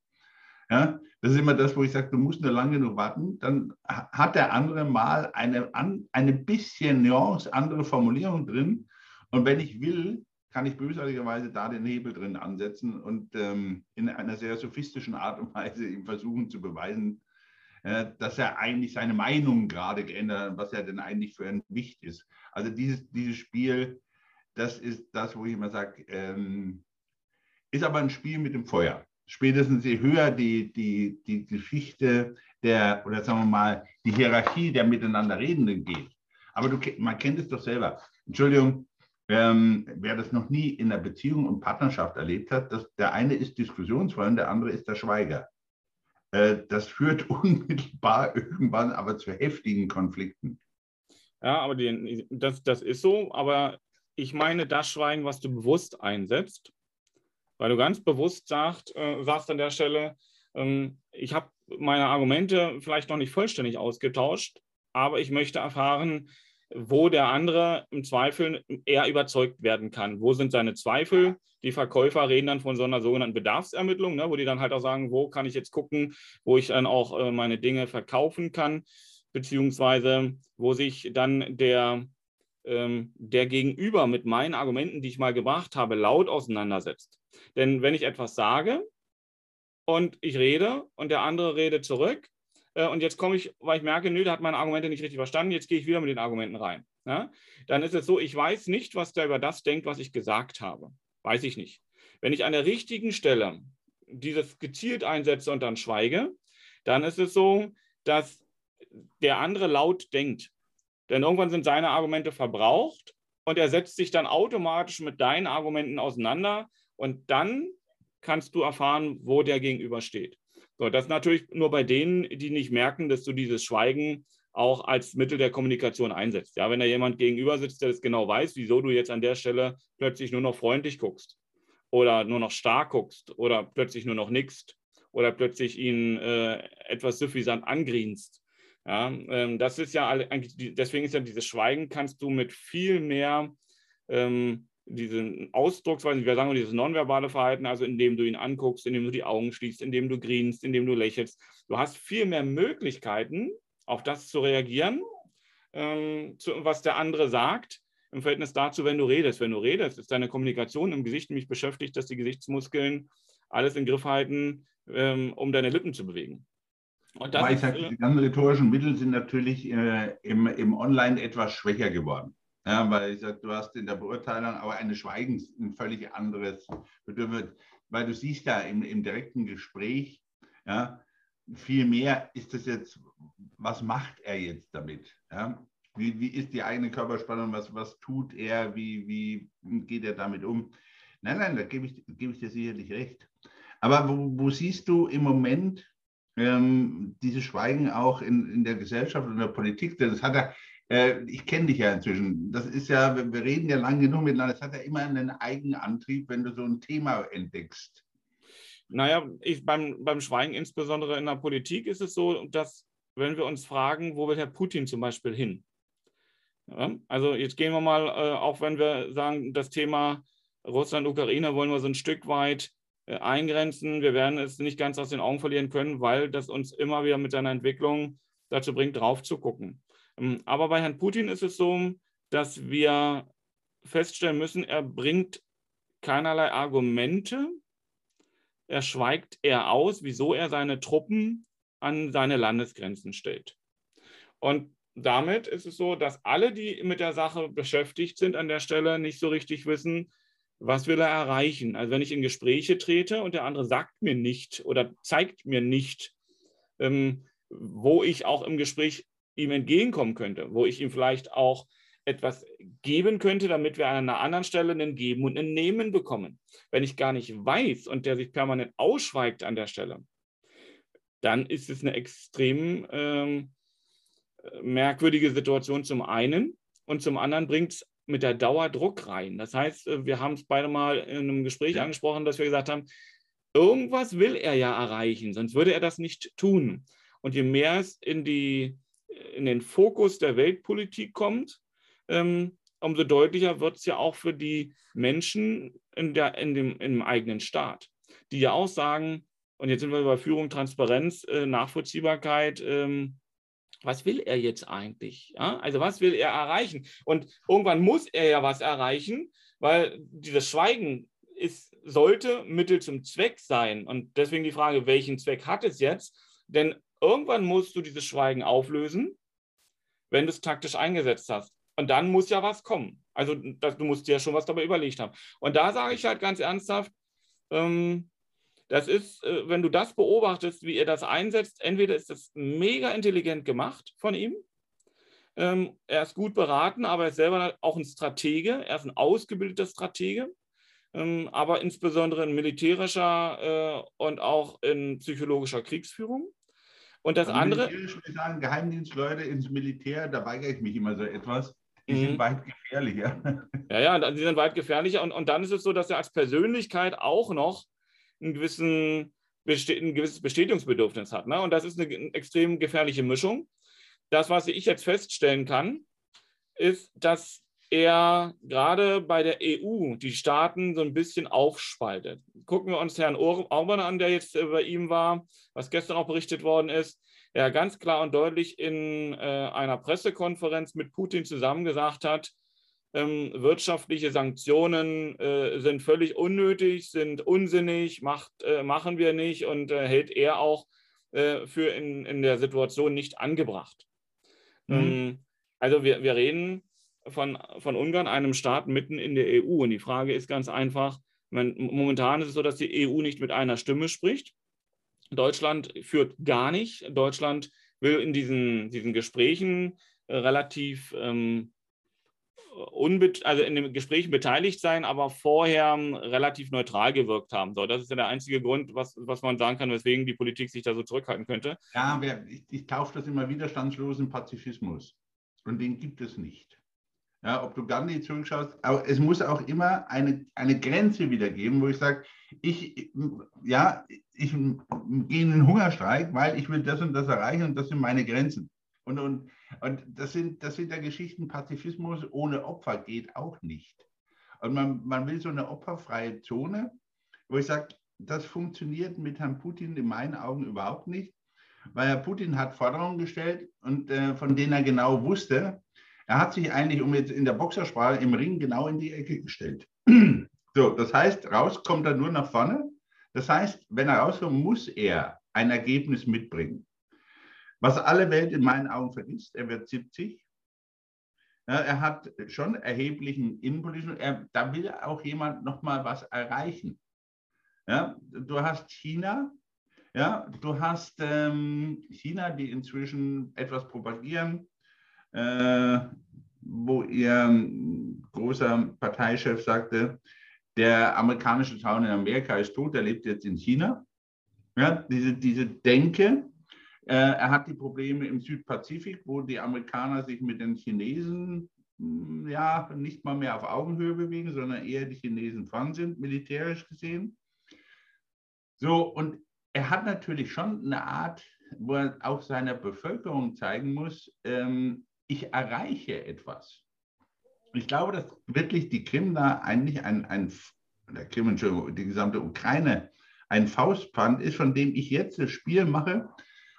Ja, das ist immer das, wo ich sage, du musst nur lange genug warten. Dann hat der andere mal eine, eine bisschen Nuance, andere Formulierung drin. Und wenn ich will, kann ich bösartigerweise da den Hebel drin ansetzen und ähm, in einer sehr sophistischen Art und Weise ihm versuchen zu beweisen, dass er eigentlich seine Meinung gerade geändert hat, was er denn eigentlich für ein Wicht ist. Also dieses, dieses Spiel, das ist das, wo ich immer sage, ähm, ist aber ein Spiel mit dem Feuer. Spätestens je höher die, die, die Geschichte der, oder sagen wir mal, die Hierarchie der miteinander Redenden geht. Aber du, man kennt es doch selber. Entschuldigung, ähm, wer das noch nie in einer Beziehung und Partnerschaft erlebt hat, dass der eine ist diskussionsvoll und der andere ist der Schweiger. Äh, das führt unmittelbar irgendwann aber zu heftigen Konflikten. Ja, aber die, das, das ist so, aber ich meine das Schweigen, was du bewusst einsetzt, weil du ganz bewusst sagt, äh, sagst an der Stelle, ähm, ich habe meine Argumente vielleicht noch nicht vollständig ausgetauscht, aber ich möchte erfahren, wo der andere im Zweifel eher überzeugt werden kann. Wo sind seine Zweifel? Die Verkäufer reden dann von so einer sogenannten Bedarfsermittlung, ne, wo die dann halt auch sagen, wo kann ich jetzt gucken, wo ich dann auch äh, meine Dinge verkaufen kann, beziehungsweise wo sich dann der, ähm, der Gegenüber mit meinen Argumenten, die ich mal gebracht habe, laut auseinandersetzt. Denn wenn ich etwas sage und ich rede und der andere redet zurück, und jetzt komme ich, weil ich merke, nö, der hat meine Argumente nicht richtig verstanden, jetzt gehe ich wieder mit den Argumenten rein. Ja? Dann ist es so, ich weiß nicht, was der über das denkt, was ich gesagt habe. Weiß ich nicht. Wenn ich an der richtigen Stelle dieses gezielt einsetze und dann schweige, dann ist es so, dass der andere laut denkt. Denn irgendwann sind seine Argumente verbraucht und er setzt sich dann automatisch mit deinen Argumenten auseinander und dann kannst du erfahren, wo der Gegenüber steht. So, das natürlich nur bei denen, die nicht merken, dass du dieses Schweigen auch als Mittel der Kommunikation einsetzt. Ja, wenn da jemand gegenüber sitzt, der das genau weiß, wieso du jetzt an der Stelle plötzlich nur noch freundlich guckst oder nur noch stark guckst oder plötzlich nur noch nickst oder plötzlich ihn äh, etwas suffisant angrinst. Ja, ähm, das ist ja eigentlich, deswegen ist ja dieses Schweigen, kannst du mit viel mehr ähm, diese Ausdrucksweise, wir sagen dieses nonverbale Verhalten, also indem du ihn anguckst, indem du die Augen schließt, indem du grinst, indem du lächelst. Du hast viel mehr Möglichkeiten, auf das zu reagieren, ähm, zu, was der andere sagt, im Verhältnis dazu, wenn du redest. Wenn du redest, ist deine Kommunikation im Gesicht nämlich beschäftigt, dass die Gesichtsmuskeln alles in Griff halten, ähm, um deine Lippen zu bewegen. Und das ist, sag, äh, die ganzen rhetorischen Mittel sind natürlich äh, im, im Online etwas schwächer geworden. Ja, weil ich sage, du hast in der Beurteilung aber eine Schweigens ein völlig anderes Bedürfnis, weil du siehst da im, im direkten Gespräch, ja, viel mehr ist das jetzt, was macht er jetzt damit? Ja? Wie, wie ist die eigene Körperspannung, was, was tut er, wie, wie geht er damit um? Nein, nein, da gebe ich, gebe ich dir sicherlich recht. Aber wo, wo siehst du im Moment ähm, dieses Schweigen auch in, in der Gesellschaft und der Politik? Denn das hat er äh, ich kenne dich ja inzwischen. Das ist ja, wir reden ja lange genug miteinander. Es hat ja immer einen eigenen Antrieb, wenn du so ein Thema entdeckst. Naja, ich, beim, beim Schweigen, insbesondere in der Politik, ist es so, dass, wenn wir uns fragen, wo will Herr Putin zum Beispiel hin? Ja, also jetzt gehen wir mal, äh, auch wenn wir sagen, das Thema Russland-Ukraine wollen wir so ein Stück weit äh, eingrenzen. Wir werden es nicht ganz aus den Augen verlieren können, weil das uns immer wieder mit seiner Entwicklung dazu bringt, drauf zu gucken. Ähm, aber bei Herrn Putin ist es so, dass wir feststellen müssen, er bringt keinerlei Argumente. Er schweigt eher aus, wieso er seine Truppen an seine Landesgrenzen stellt. Und damit ist es so, dass alle, die mit der Sache beschäftigt sind an der Stelle, nicht so richtig wissen, was will er erreichen. Also wenn ich in Gespräche trete und der andere sagt mir nicht oder zeigt mir nicht, ähm, wo ich auch im Gespräch ihm entgegenkommen könnte, wo ich ihm vielleicht auch etwas geben könnte, damit wir an einer anderen Stelle einen Geben und einen Nehmen bekommen. Wenn ich gar nicht weiß und der sich permanent ausschweigt an der Stelle, dann ist es eine extrem ähm, merkwürdige Situation zum einen und zum anderen bringt es mit der Dauer Druck rein. Das heißt, äh, wir haben es beide mal in einem Gespräch angesprochen, dass wir gesagt haben, irgendwas will er ja erreichen, sonst würde er das nicht tun. Und je mehr es in die in den Fokus der Weltpolitik kommt, ähm, umso deutlicher wird es ja auch für die Menschen in, der, in dem, im eigenen Staat, die ja auch sagen, und jetzt sind wir über Führung, Transparenz, äh, Nachvollziehbarkeit, ähm, was will er jetzt eigentlich? Ja? Also was will er erreichen? Und irgendwann muss er ja was erreichen, weil dieses Schweigen ist, sollte Mittel zum Zweck sein. Und deswegen die Frage, welchen Zweck hat es jetzt? Denn Irgendwann musst du dieses Schweigen auflösen, wenn du es taktisch eingesetzt hast. Und dann muss ja was kommen. Also das, du musst dir ja schon was dabei überlegt haben. Und da sage ich halt ganz ernsthaft, ähm, das ist, äh, wenn du das beobachtest, wie er das einsetzt, entweder ist das mega intelligent gemacht von ihm, ähm, er ist gut beraten, aber er ist selber auch ein Stratege, er ist ein ausgebildeter Stratege, ähm, aber insbesondere in militärischer äh, und auch in psychologischer Kriegsführung. Und das also andere. Ich sagen, Geheimdienstleute ins Militär, da weigere ich mich immer so etwas. Die mhm. sind weit gefährlicher. Ja, ja, die sind weit gefährlicher. Und, und dann ist es so, dass er als Persönlichkeit auch noch einen gewissen, ein gewisses Bestätigungsbedürfnis hat. Ne? Und das ist eine, eine extrem gefährliche Mischung. Das, was ich jetzt feststellen kann, ist, dass er gerade bei der EU die Staaten so ein bisschen aufspaltet. Gucken wir uns Herrn Orban an, der jetzt bei ihm war, was gestern auch berichtet worden ist. Er ganz klar und deutlich in äh, einer Pressekonferenz mit Putin zusammen gesagt hat, ähm, wirtschaftliche Sanktionen äh, sind völlig unnötig, sind unsinnig, macht, äh, machen wir nicht und äh, hält er auch äh, für in, in der Situation nicht angebracht. Mhm. Ähm, also wir, wir reden von, von Ungarn, einem Staat mitten in der EU. Und die Frage ist ganz einfach, man, momentan ist es so, dass die EU nicht mit einer Stimme spricht. Deutschland führt gar nicht. Deutschland will in diesen, diesen Gesprächen relativ ähm, also in den Gesprächen beteiligt sein, aber vorher relativ neutral gewirkt haben. So, das ist ja der einzige Grund, was, was man sagen kann, weswegen die Politik sich da so zurückhalten könnte. Ja, ich, ich taufe das immer widerstandslosen Pazifismus. Und den gibt es nicht. Ja, ob du Gandhi zurückschaust, aber es muss auch immer eine, eine Grenze wieder geben, wo ich sage, ich, ja, ich gehe in den Hungerstreik, weil ich will das und das erreichen und das sind meine Grenzen. Und, und, und das, sind, das sind ja Geschichten, Pazifismus ohne Opfer geht auch nicht. Und man, man will so eine opferfreie Zone, wo ich sage, das funktioniert mit Herrn Putin in meinen Augen überhaupt nicht, weil Herr Putin hat Forderungen gestellt und äh, von denen er genau wusste, er hat sich eigentlich, um jetzt in der Boxersprache, im Ring genau in die Ecke gestellt. so, das heißt, raus kommt er nur nach vorne. Das heißt, wenn er rauskommt, muss er ein Ergebnis mitbringen. Was alle Welt in meinen Augen vergisst, er wird 70. Ja, er hat schon erheblichen innenpolitischen, er, da will auch jemand nochmal was erreichen. Ja, du hast China, ja, du hast ähm, China, die inzwischen etwas propagieren, wo ihr großer Parteichef sagte, der amerikanische Zaun in Amerika ist tot, er lebt jetzt in China. Ja, diese, diese Denke, äh, er hat die Probleme im Südpazifik, wo die Amerikaner sich mit den Chinesen hm, ja, nicht mal mehr auf Augenhöhe bewegen, sondern eher die Chinesen vorn sind, militärisch gesehen. So, und er hat natürlich schon eine Art, wo er auch seiner Bevölkerung zeigen muss, ähm, ich erreiche etwas. Ich glaube, dass wirklich die Krim da eigentlich ein, ein der Krim, Entschuldigung, die gesamte Ukraine ein Faustpfand ist, von dem ich jetzt das Spiel mache,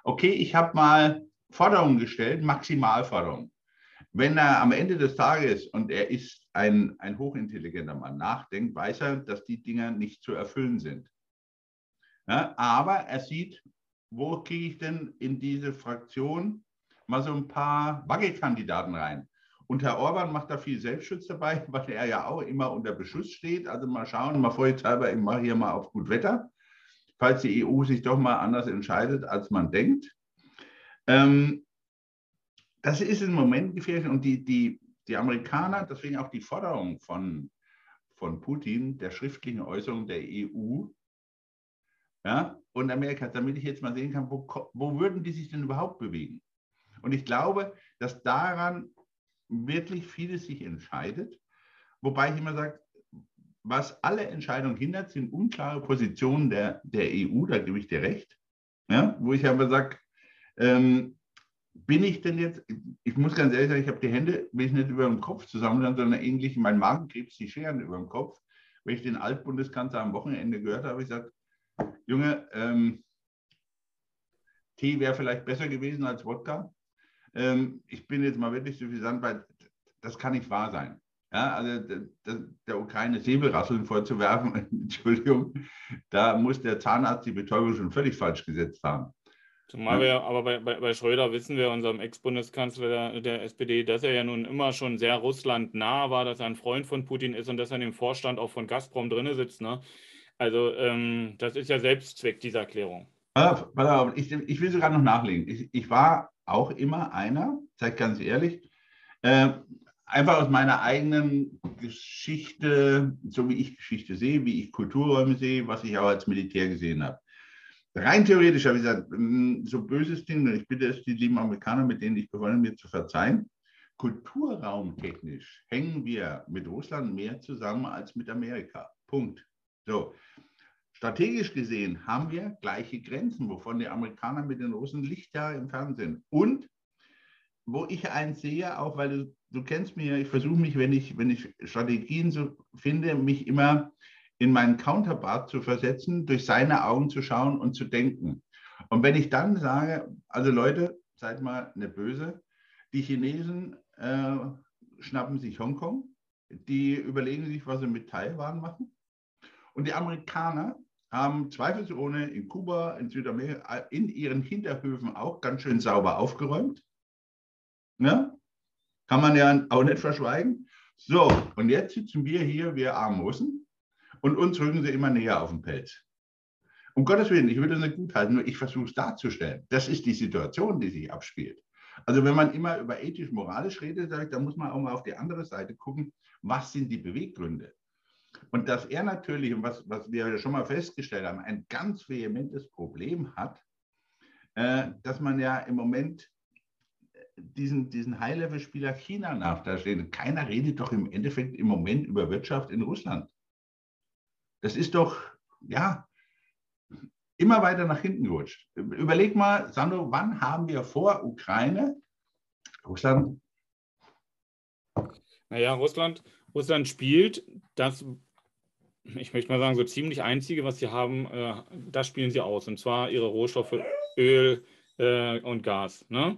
okay, ich habe mal Forderungen gestellt, Maximalforderungen. Wenn er am Ende des Tages, und er ist ein, ein hochintelligenter Mann, nachdenkt, weiß er, dass die Dinger nicht zu erfüllen sind. Ja, aber er sieht, wo kriege ich denn in diese Fraktion mal so ein paar Wackelkandidaten rein. Und Herr Orban macht da viel Selbstschutz dabei, weil er ja auch immer unter Beschuss steht. Also mal schauen, mal vorsichtshalber, ich mache hier mal auf gut Wetter falls die EU sich doch mal anders entscheidet, als man denkt. Ähm, das ist im Moment gefährlich und die, die, die Amerikaner, deswegen auch die Forderung von, von Putin der schriftlichen Äußerung der EU ja, und Amerika, damit ich jetzt mal sehen kann, wo, wo würden die sich denn überhaupt bewegen? Und ich glaube, dass daran wirklich vieles sich entscheidet, wobei ich immer sage, was alle Entscheidungen hindert, sind unklare Positionen der, der EU, da gebe ich dir recht. Ja, wo ich aber sage, ähm, bin ich denn jetzt, ich muss ganz ehrlich sagen, ich habe die Hände, will ich nicht über dem Kopf zusammen, sondern ähnlich mein Magenkrebs, die Scheren über dem Kopf. Wenn ich den Altbundeskanzler am Wochenende gehört habe, ich gesagt, Junge, ähm, Tee wäre vielleicht besser gewesen als Wodka. Ähm, ich bin jetzt mal wirklich suffisant, weil das kann nicht wahr sein. Ja, also der, der Ukraine Säbelrasseln vorzuwerfen, Entschuldigung, da muss der Zahnarzt die Betäubung schon völlig falsch gesetzt haben. Zumal wir aber bei, bei, bei Schröder wissen wir, unserem Ex-Bundeskanzler der, der, SPD, dass er ja nun immer schon sehr Russland nah war, dass er ein Freund von Putin ist und dass er in dem Vorstand auch von Gazprom drin sitzt. Ne? Also ähm, das ist ja Selbstzweck dieser Erklärung. Ich, ich will sogar noch nachlegen. Ich, ich war auch immer einer, sage ganz ehrlich, äh, einfach aus meiner eigenen Geschichte, so wie ich Geschichte sehe, wie ich Kulturräume sehe, was ich auch als Militär gesehen habe. Rein theoretisch habe ich gesagt, so böses Ding, ich bitte es die lieben Amerikaner, mit denen ich befreundet mir zu verzeihen. Kulturraumtechnisch hängen wir mit Russland mehr zusammen als mit Amerika. Punkt. So. Strategisch gesehen haben wir gleiche Grenzen, wovon die Amerikaner mit den Russen Lichtjahre entfernt sind. Und wo ich eins sehe, auch weil du du kennst mich ja, ich versuche mich, wenn ich, wenn ich Strategien so finde, mich immer in meinen Counterpart zu versetzen, durch seine Augen zu schauen und zu denken. Und wenn ich dann sage, also Leute, seid mal eine Böse, die Chinesen äh, schnappen sich Hongkong, die überlegen sich, was sie mit Taiwan machen. Und die Amerikaner haben zweifelsohne in Kuba, in Südamerika, in ihren Hinterhöfen auch ganz schön sauber aufgeräumt. Ja? Kann man ja auch nicht verschweigen. So, und jetzt sitzen wir hier, wir Armosen, und uns rücken sie immer näher auf den Pelz. Um Gottes Willen, ich würde das nicht gut halten, nur ich versuche es darzustellen. Das ist die Situation, die sich abspielt. Also wenn man immer über ethisch-moralisch redet, sage ich, da muss man auch mal auf die andere Seite gucken, was sind die Beweggründe. Und dass er natürlich, was, was wir schon mal festgestellt haben, ein ganz vehementes Problem hat, äh, dass man ja im Moment diesen, diesen High-Level-Spieler China nachsteht. Keiner redet doch im Endeffekt im Moment über Wirtschaft in Russland. Das ist doch, ja, immer weiter nach hinten gerutscht. Überleg mal, Sandro, wann haben wir vor Ukraine, Russland? Naja, Russland, Russland spielt das, ich möchte mal sagen, so ziemlich einzige, was sie haben, äh, das spielen sie aus. Und zwar ihre Rohstoffe Öl äh, und Gas. Ne?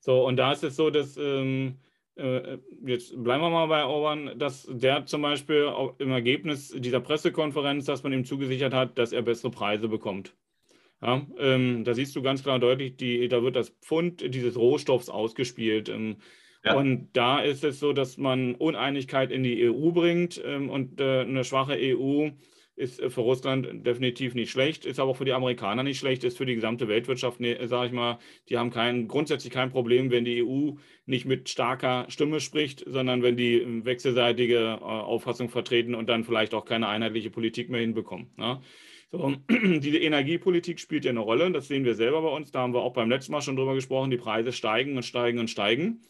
So, und da ist es so, dass ähm, äh, jetzt bleiben wir mal bei Orban, dass der zum Beispiel im Ergebnis dieser Pressekonferenz, dass man ihm zugesichert hat, dass er bessere Preise bekommt. Ja, ähm, da siehst du ganz klar deutlich, die, da wird das Pfund dieses Rohstoffs ausgespielt. Ähm, ja. Und da ist es so, dass man Uneinigkeit in die EU bringt ähm, und äh, eine schwache EU ist für Russland definitiv nicht schlecht, ist aber auch für die Amerikaner nicht schlecht, ist für die gesamte Weltwirtschaft, ne, sage ich mal, die haben kein, grundsätzlich kein Problem, wenn die EU nicht mit starker Stimme spricht, sondern wenn die wechselseitige äh, Auffassung vertreten und dann vielleicht auch keine einheitliche Politik mehr hinbekommen. Ne? So, diese Energiepolitik spielt ja eine Rolle, das sehen wir selber bei uns, da haben wir auch beim letzten Mal schon drüber gesprochen, die Preise steigen und steigen und steigen.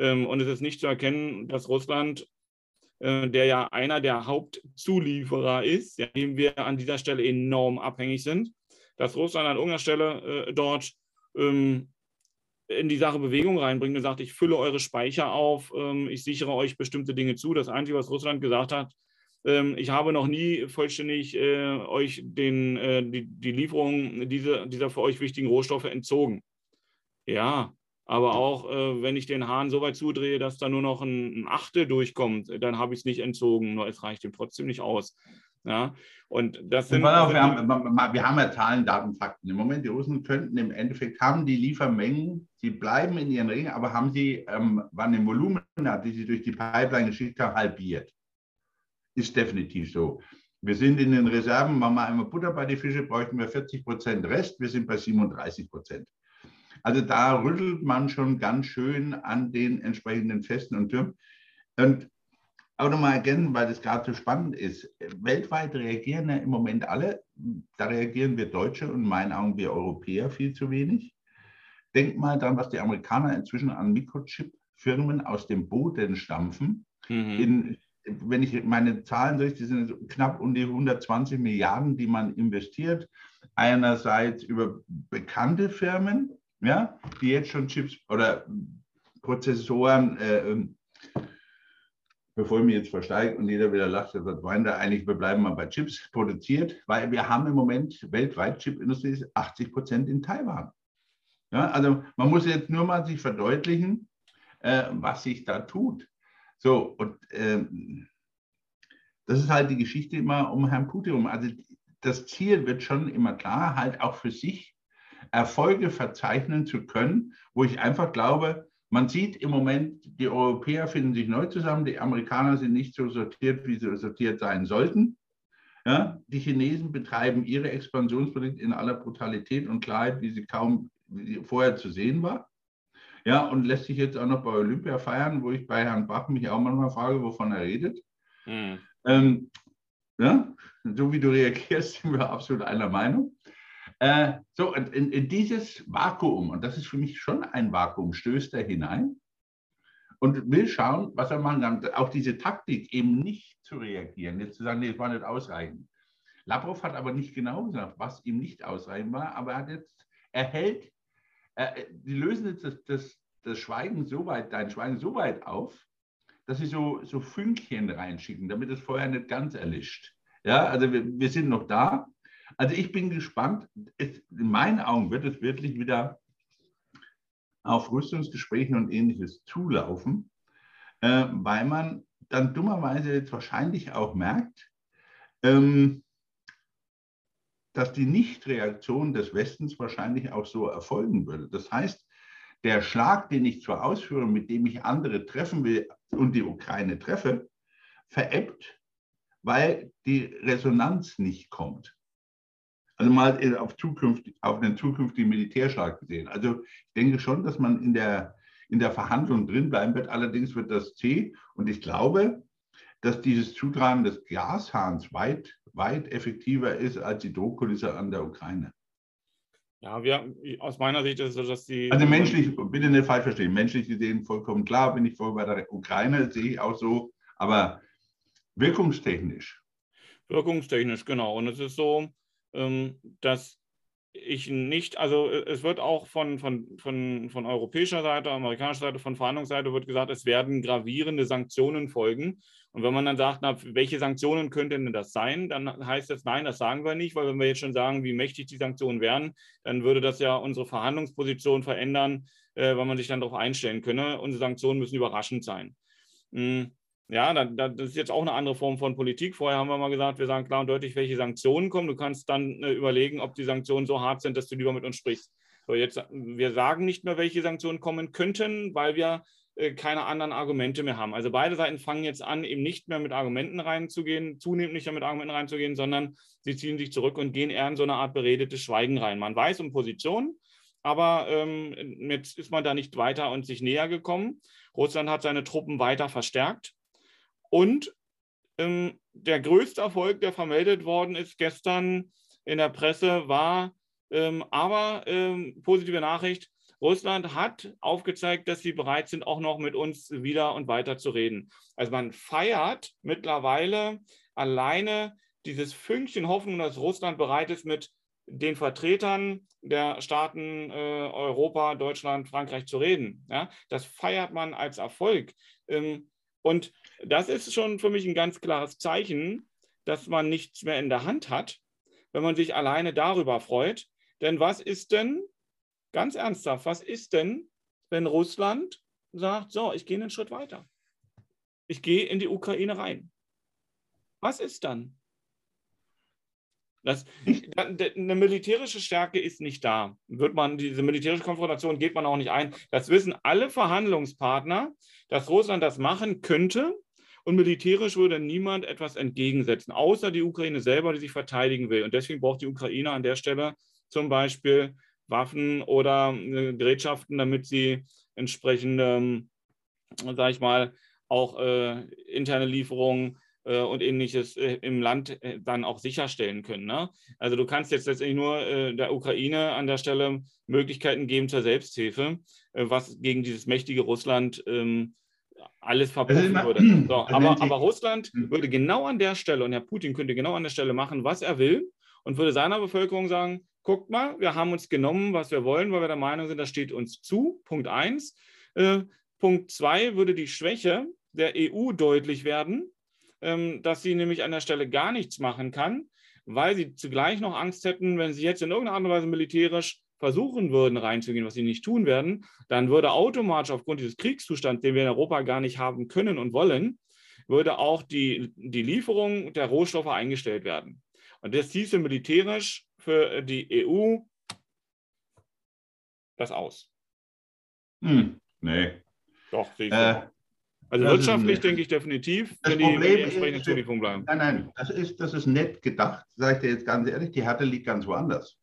Ähm, und es ist nicht zu erkennen, dass Russland äh, der ja einer der Hauptzulieferer ist, ja, dem wir an dieser Stelle enorm abhängig sind, dass Russland an irgendeiner Stelle äh, dort ähm, in die Sache Bewegung reinbringt und sagt, ich fülle eure Speicher auf, ähm, ich sichere euch bestimmte Dinge zu. Das Einzige, was Russland gesagt hat, ich habe noch nie vollständig äh, euch den, die, die Lieferung dieser, dieser für euch wichtigen Rohstoffe entzogen. Ja, aber auch, äh, wenn ich den Hahn so weit zudrehe, dass da nur noch ein, ein Achte durchkommt, dann habe ich es nicht entzogen. Nur es reicht ihm trotzdem nicht aus. Ja, und das sind. Auch, wir, haben, wir haben ja Zahlen, Daten, Fakten. Im Moment, die Russen könnten im Endeffekt haben die Liefermengen, sie bleiben in ihren Ringen, aber haben sie, ähm, wann im Volumen die sie durch die Pipeline geschickt haben, halbiert. Ist definitiv so. Wir sind in den Reserven, machen wir einmal Butter bei den Fische, bräuchten wir 40 Prozent Rest, wir sind bei 37 Prozent. Also da rüttelt man schon ganz schön an den entsprechenden Festen und Türmen. Und auch nochmal ergänzen, weil das gerade so spannend ist. Weltweit reagieren ja im Moment alle. Da reagieren wir Deutsche und in meinen Augen wir Europäer viel zu wenig. Denkt mal dann, was die Amerikaner inzwischen an Mikrochip-Firmen aus dem Boden stampfen. Mhm. In, wenn ich meine Zahlen durch, die sind knapp um die 120 Milliarden, die man investiert. Einerseits über bekannte Firmen, ja, die jetzt schon Chips oder Prozessoren, äh, ähm, bevor ich mich jetzt versteige und jeder wieder lacht, was meint er eigentlich, wir bleiben mal bei Chips produziert, weil wir haben im Moment weltweit Chipindustrie 80 Prozent in Taiwan. Ja, also man muss jetzt nur mal sich verdeutlichen, äh, was sich da tut. So, und äh, das ist halt die Geschichte immer um Herrn Putin. Also das Ziel wird schon immer klar, halt auch für sich Erfolge verzeichnen zu können, wo ich einfach glaube, man sieht im Moment, die Europäer finden sich neu zusammen, die Amerikaner sind nicht so sortiert, wie sie sortiert sein sollten. Ja, die Chinesen betreiben ihre Expansionspolitik in aller Brutalität und Klarheit, wie sie kaum vorher zu sehen war. Ja, und lässt sich jetzt auch noch bei Olympia feiern, wo ich bei Herrn Bach mich auch manchmal frage, wovon er redet. Mhm. Ähm, ja, so wie du reagierst, sind wir absolut einer Meinung. Äh, so, in, in, dieses Vakuum, und das ist für mich schon ein Vakuum, stößt er hinein und will schauen, was er machen kann. Auch diese Taktik, eben nicht zu reagieren, jetzt zu sagen, nee, es war nicht ausreichend. Lavrov hat aber nicht genau gesagt, was ihm nicht ausreichend war, aber er hat jetzt, er hält, äh, die lösen jetzt das, das, das Schweigen so weit, dein Schweigen so weit auf, dass sie so, so Fünkchen reinschicken, damit es vorher nicht ganz erlischt. Ja, also wir, wir sind noch da. Also ich bin gespannt. Es, in meinen Augen wird es wirklich wieder auf Rüstungsgesprächen und ähnliches zulaufen, äh, weil man dann dummerweise jetzt wahrscheinlich auch merkt, ähm, dass die Nichtreaktion des Westens wahrscheinlich auch so erfolgen würde. Das heißt, der Schlag, den ich zwar ausführe, mit dem ich andere treffen will und die Ukraine treffe, verebbt, weil die Resonanz nicht kommt. Also mal auf, zukünftig, auf einen zukünftigen Militärschlag gesehen. Also ich denke schon, dass man in der, in der Verhandlung drin bleiben wird. Allerdings wird das zäh. Und ich glaube, dass dieses Zutragen des Gashahns weit, weit effektiver ist als die Druckkulisse an der Ukraine. Ja, wir, aus meiner Sicht ist es so, dass die. Also menschlich, bitte nicht falsch verstehen, menschlich gesehen vollkommen klar, bin ich voll bei der Ukraine, sehe ich auch so, aber wirkungstechnisch. Wirkungstechnisch, genau. Und es ist so, dass ich nicht, also äh, es wird auch von, von, von, von europäischer Seite, amerikanischer Seite, von Verhandlungsseite wird gesagt, es werden gravierende Sanktionen folgen. Und wenn man dann sagt, na, welche Sanktionen könnten denn das sein, dann heißt das, nein, das sagen wir nicht, weil wenn wir jetzt schon sagen, wie mächtig die Sanktionen wären, dann würde das ja unsere Verhandlungsposition verändern, äh, weil man sich dann darauf einstellen könne. Unsere Sanktionen müssen überraschend sein. Hm. Ja, das ist jetzt auch eine andere Form von Politik. Vorher haben wir mal gesagt, wir sagen klar und deutlich, welche Sanktionen kommen. Du kannst dann äh, überlegen, ob die Sanktionen so hart sind, dass du lieber mit uns sprichst. So, jetzt, wir sagen nicht mehr, welche Sanktionen kommen könnten, weil wir äh, keine anderen Argumente mehr haben. Also beide Seiten fangen jetzt an, eben nicht mehr mit Argumenten reinzugehen, zunehmend nicht mehr mit Argumenten reinzugehen, sondern sie ziehen sich zurück und gehen eher in so eine Art beredetes Schweigen rein. Man weiß um Positionen, aber ähm, jetzt ist man da nicht weiter und sich näher gekommen. Russland hat seine Truppen weiter verstärkt. Und ähm, der größte Erfolg, der vermeldet worden ist gestern in der Presse, war ähm, aber ähm, positive Nachricht. Russland hat aufgezeigt, dass sie bereit sind, auch noch mit uns wieder und weiter zu reden. Also man feiert mittlerweile alleine dieses Fünkchen Hoffnung, dass Russland bereit ist, mit den Vertretern der Staaten äh, Europa, Deutschland, Frankreich zu reden. Ja? Das feiert man als Erfolg. Ähm, und das ist schon für mich ein ganz klares Zeichen, dass man nichts mehr in der Hand hat, wenn man sich alleine darüber freut. Denn was ist denn, ganz ernsthaft, was ist denn, wenn Russland sagt, so, ich gehe einen Schritt weiter. Ich gehe in die Ukraine rein. Was ist dann? Das, eine militärische Stärke ist nicht da. Wird man diese militärische Konfrontation geht man auch nicht ein. Das wissen alle Verhandlungspartner, dass Russland das machen könnte und militärisch würde niemand etwas entgegensetzen, außer die Ukraine selber, die sich verteidigen will. Und deswegen braucht die Ukraine an der Stelle zum Beispiel Waffen oder äh, Gerätschaften, damit sie entsprechend, ähm, sage ich mal, auch äh, interne Lieferungen äh, und ähnliches äh, im Land äh, dann auch sicherstellen können. Ne? Also du kannst jetzt letztendlich nur der Ukraine an der Stelle Möglichkeiten geben zur Selbsthilfe, was gegen dieses mächtige Russland ähm, alles verpuffen also würde. So, aber, aber Russland hm. würde genau an der Stelle, und Herr Putin könnte genau an der Stelle machen, was er will, und würde seiner Bevölkerung sagen, guckt mal, wir haben uns genommen, was wir wollen, weil wir der Meinung sind, das steht uns zu. Punkt eins. Äh, Punkt zwei würde die Schwäche der EU deutlich werden. Ähm, dass sie nämlich an der Stelle gar nichts machen kann, weil sie zugleich noch Angst hätten, wenn sie jetzt in irgendeiner Art und Weise militärisch versuchen würden, reinzugehen, was sie nicht tun werden, dann würde automatisch aufgrund dieses Kriegszustands, den wir in Europa gar nicht haben können und wollen, würde auch die, die Lieferung der Rohstoffe eingestellt werden. Und das hieße militärisch für die EU das aus. Hm, nee. Doch, sehe ich äh, also wirtschaftlich ist, denke ich definitiv, wenn die, wenn die entsprechenden Zulieferungen bleiben. Nein, nein, das ist, das ist nett gedacht, sage ich dir jetzt ganz ehrlich, die Härte liegt ganz woanders.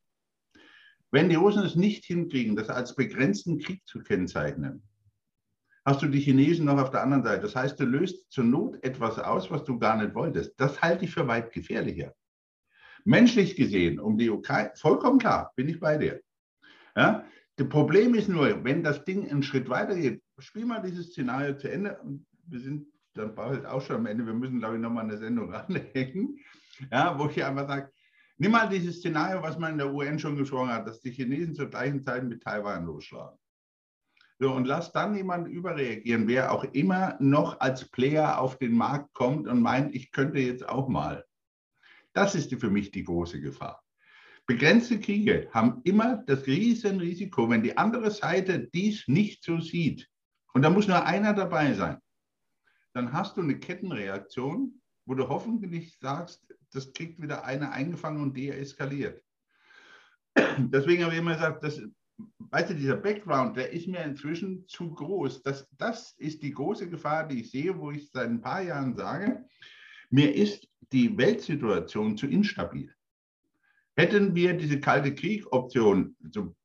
Wenn die Russen es nicht hinkriegen, das als begrenzten Krieg zu kennzeichnen, hast du die Chinesen noch auf der anderen Seite. Das heißt, du löst zur Not etwas aus, was du gar nicht wolltest. Das halte ich für weit gefährlicher. Menschlich gesehen, um die Ukraine, vollkommen klar, bin ich bei dir. Ja? Das Problem ist nur, wenn das Ding einen Schritt weiter geht, spiel mal dieses Szenario zu Ende. Wir sind dann bald auch schon am Ende. Wir müssen, glaube ich, nochmal eine Sendung ranhängen, ja, wo ich einfach sage, nimm mal dieses Szenario, was man in der UN schon gesprochen hat, dass die Chinesen zur gleichen Zeit mit Taiwan losschlagen. So, und lass dann jemanden überreagieren, wer auch immer noch als Player auf den Markt kommt und meint, ich könnte jetzt auch mal. Das ist für mich die große Gefahr. Begrenzte Kriege haben immer das Riesenrisiko, wenn die andere Seite dies nicht so sieht, und da muss nur einer dabei sein, dann hast du eine Kettenreaktion, wo du hoffentlich sagst, das kriegt wieder einer eingefangen und deeskaliert. Deswegen habe ich immer gesagt, das, weißt du, dieser Background, der ist mir inzwischen zu groß. Das, das ist die große Gefahr, die ich sehe, wo ich seit ein paar Jahren sage, mir ist die Weltsituation zu instabil. Hätten wir diese kalte Krieg-Option, so,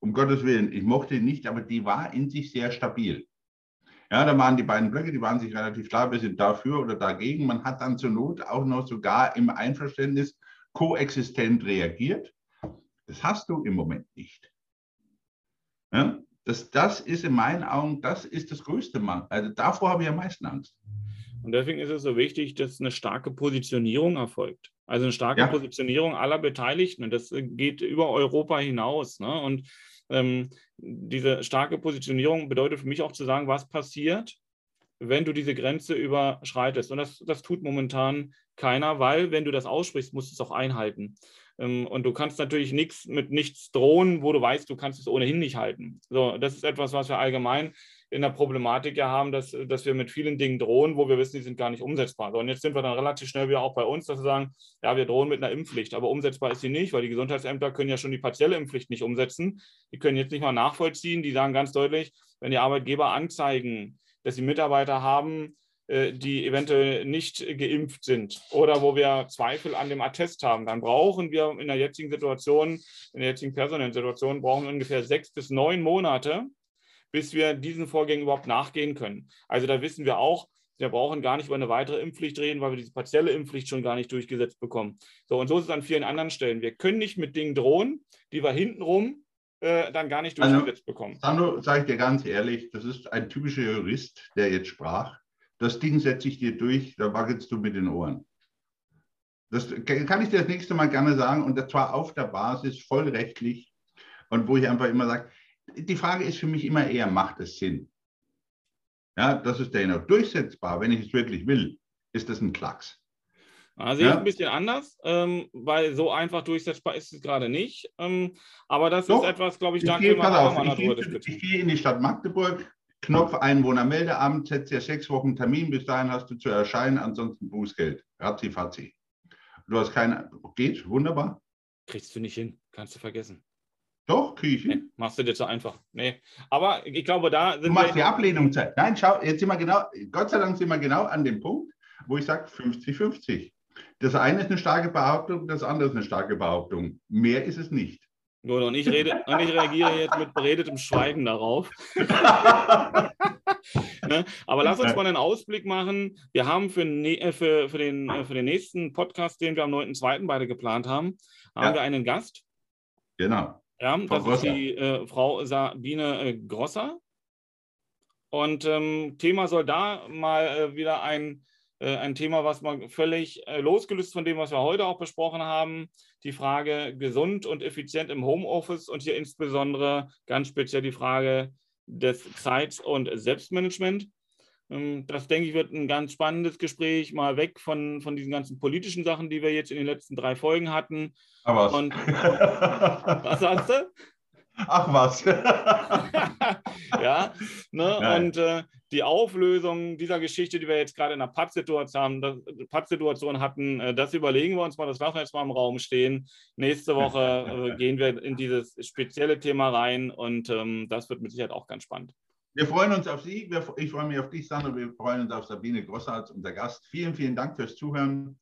um Gottes Willen, ich mochte ihn nicht, aber die war in sich sehr stabil. Ja, da waren die beiden Blöcke, die waren sich relativ klar, wir sind dafür oder dagegen. Man hat dann zur Not auch noch sogar im Einverständnis koexistent reagiert. Das hast du im Moment nicht. Ja, das, das ist in meinen Augen, das ist das größte Mangel. Also davor habe ich am meisten Angst. Und deswegen ist es so wichtig, dass eine starke Positionierung erfolgt. Also eine starke ja. Positionierung aller Beteiligten. Und das geht über Europa hinaus. Ne? Und ähm, diese starke Positionierung bedeutet für mich auch zu sagen, was passiert, wenn du diese Grenze überschreitest. Und das, das tut momentan keiner, weil wenn du das aussprichst, musst du es auch einhalten. Ähm, und du kannst natürlich nichts mit nichts drohen, wo du weißt, du kannst es ohnehin nicht halten. So, das ist etwas, was wir allgemein in der Problematik ja haben, dass, dass wir mit vielen Dingen drohen, wo wir wissen, die sind gar nicht umsetzbar. Und jetzt sind wir dann relativ schnell wieder auch bei uns, dass wir sagen, ja, wir drohen mit einer Impfpflicht, aber umsetzbar ist sie nicht, weil die Gesundheitsämter können ja schon die partielle Impfpflicht nicht umsetzen. Die können jetzt nicht mal nachvollziehen. Die sagen ganz deutlich, wenn die Arbeitgeber anzeigen, dass sie Mitarbeiter haben, äh, die eventuell nicht geimpft sind oder wo wir Zweifel an dem Attest haben, dann brauchen wir in der jetzigen Situation, in der jetzigen personellen Situation, brauchen wir ungefähr sechs bis neun Monate, bis wir diesen Vorgängen überhaupt nachgehen können. Also da wissen wir auch, wir brauchen gar nicht über eine weitere Impfpflicht reden, weil wir diese partielle Impfpflicht schon gar nicht durchgesetzt bekommen. So, und so ist es an vielen anderen Stellen. Wir können nicht mit Dingen drohen, die wir hintenrum äh, dann gar nicht also, durchgesetzt also, bekommen. Sandro, sage ich dir ganz ehrlich, das ist ein typischer Jurist, der jetzt sprach. Das Ding setze ich dir durch, da wackelst du mit den Ohren. Das kann ich dir das nächste Mal gerne sagen und das zwar auf der Basis vollrechtlich und wo ich einfach immer sage, die Frage ist für mich immer eher, macht es Sinn? Ja, das ist der noch durchsetzbar, wenn ich es wirklich will, ist das ein Klacks. Also ja. ich ein bisschen anders, ähm, weil so einfach durchsetzbar ist es gerade nicht. Ähm, aber das Doch, ist etwas, glaube ich, da können wir auch mal darüber diskutieren. Ich gehe in die Stadt Magdeburg, Knopf Einwohnermeldeamt, setzt dir sechs Wochen Termin, bis dahin hast du zu erscheinen, ansonsten Bußgeld. Razzi, fatzi. Du hast keine, geht, wunderbar. Kriegst du nicht hin, kannst du vergessen. Doch, kriege ich hin. Nee, machst du dir zu einfach. Nee. Aber ich glaube, da sind Du machst die Ablehnung Zeit. Nein, schau, jetzt sind wir genau, Gott sei Dank sind wir genau an dem Punkt, wo ich sage 50-50. Das eine ist eine starke Behauptung, das andere ist eine starke Behauptung. Mehr ist es nicht. Gut, und ich, rede, und ich reagiere jetzt mit beredetem Schweigen darauf. ne? Aber lass uns mal einen Ausblick machen. Wir haben für, äh, für, für, den, äh, für den nächsten Podcast, den wir am 9.2. beide geplant haben, haben ja. wir einen Gast. Genau. Ja, das Frau ist die äh, Frau Sabine äh, Grosser. Und ähm, Thema soll da mal äh, wieder ein, äh, ein Thema, was man völlig äh, losgelöst von dem, was wir heute auch besprochen haben, die Frage gesund und effizient im Homeoffice und hier insbesondere ganz speziell die Frage des Zeit- und Selbstmanagement. Ähm, das, denke ich, wird ein ganz spannendes Gespräch, mal weg von, von diesen ganzen politischen Sachen, die wir jetzt in den letzten drei Folgen hatten. Aber was? Und, was sagst du? Ach was. ja, ne? und äh, die Auflösung dieser Geschichte, die wir jetzt gerade in der Pattsituation hatten, äh, das überlegen wir uns mal, das lassen wir jetzt mal im Raum stehen. Nächste Woche äh, gehen wir in dieses spezielle Thema rein und ähm, das wird mit Sicherheit auch ganz spannend. Wir freuen uns auf Sie. Ich freue mich auf dich, Sandra. Wir freuen uns auf Sabine Grosser unser Gast. Vielen, vielen Dank fürs Zuhören.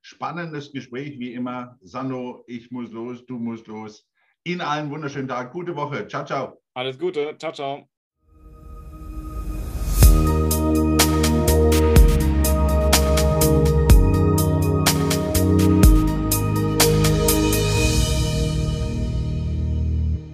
Spannendes Gespräch wie immer. Sandro, ich muss los, du musst los. Ihnen allen wunderschönen Tag. Gute Woche. Ciao, ciao. Alles Gute. Ciao, ciao.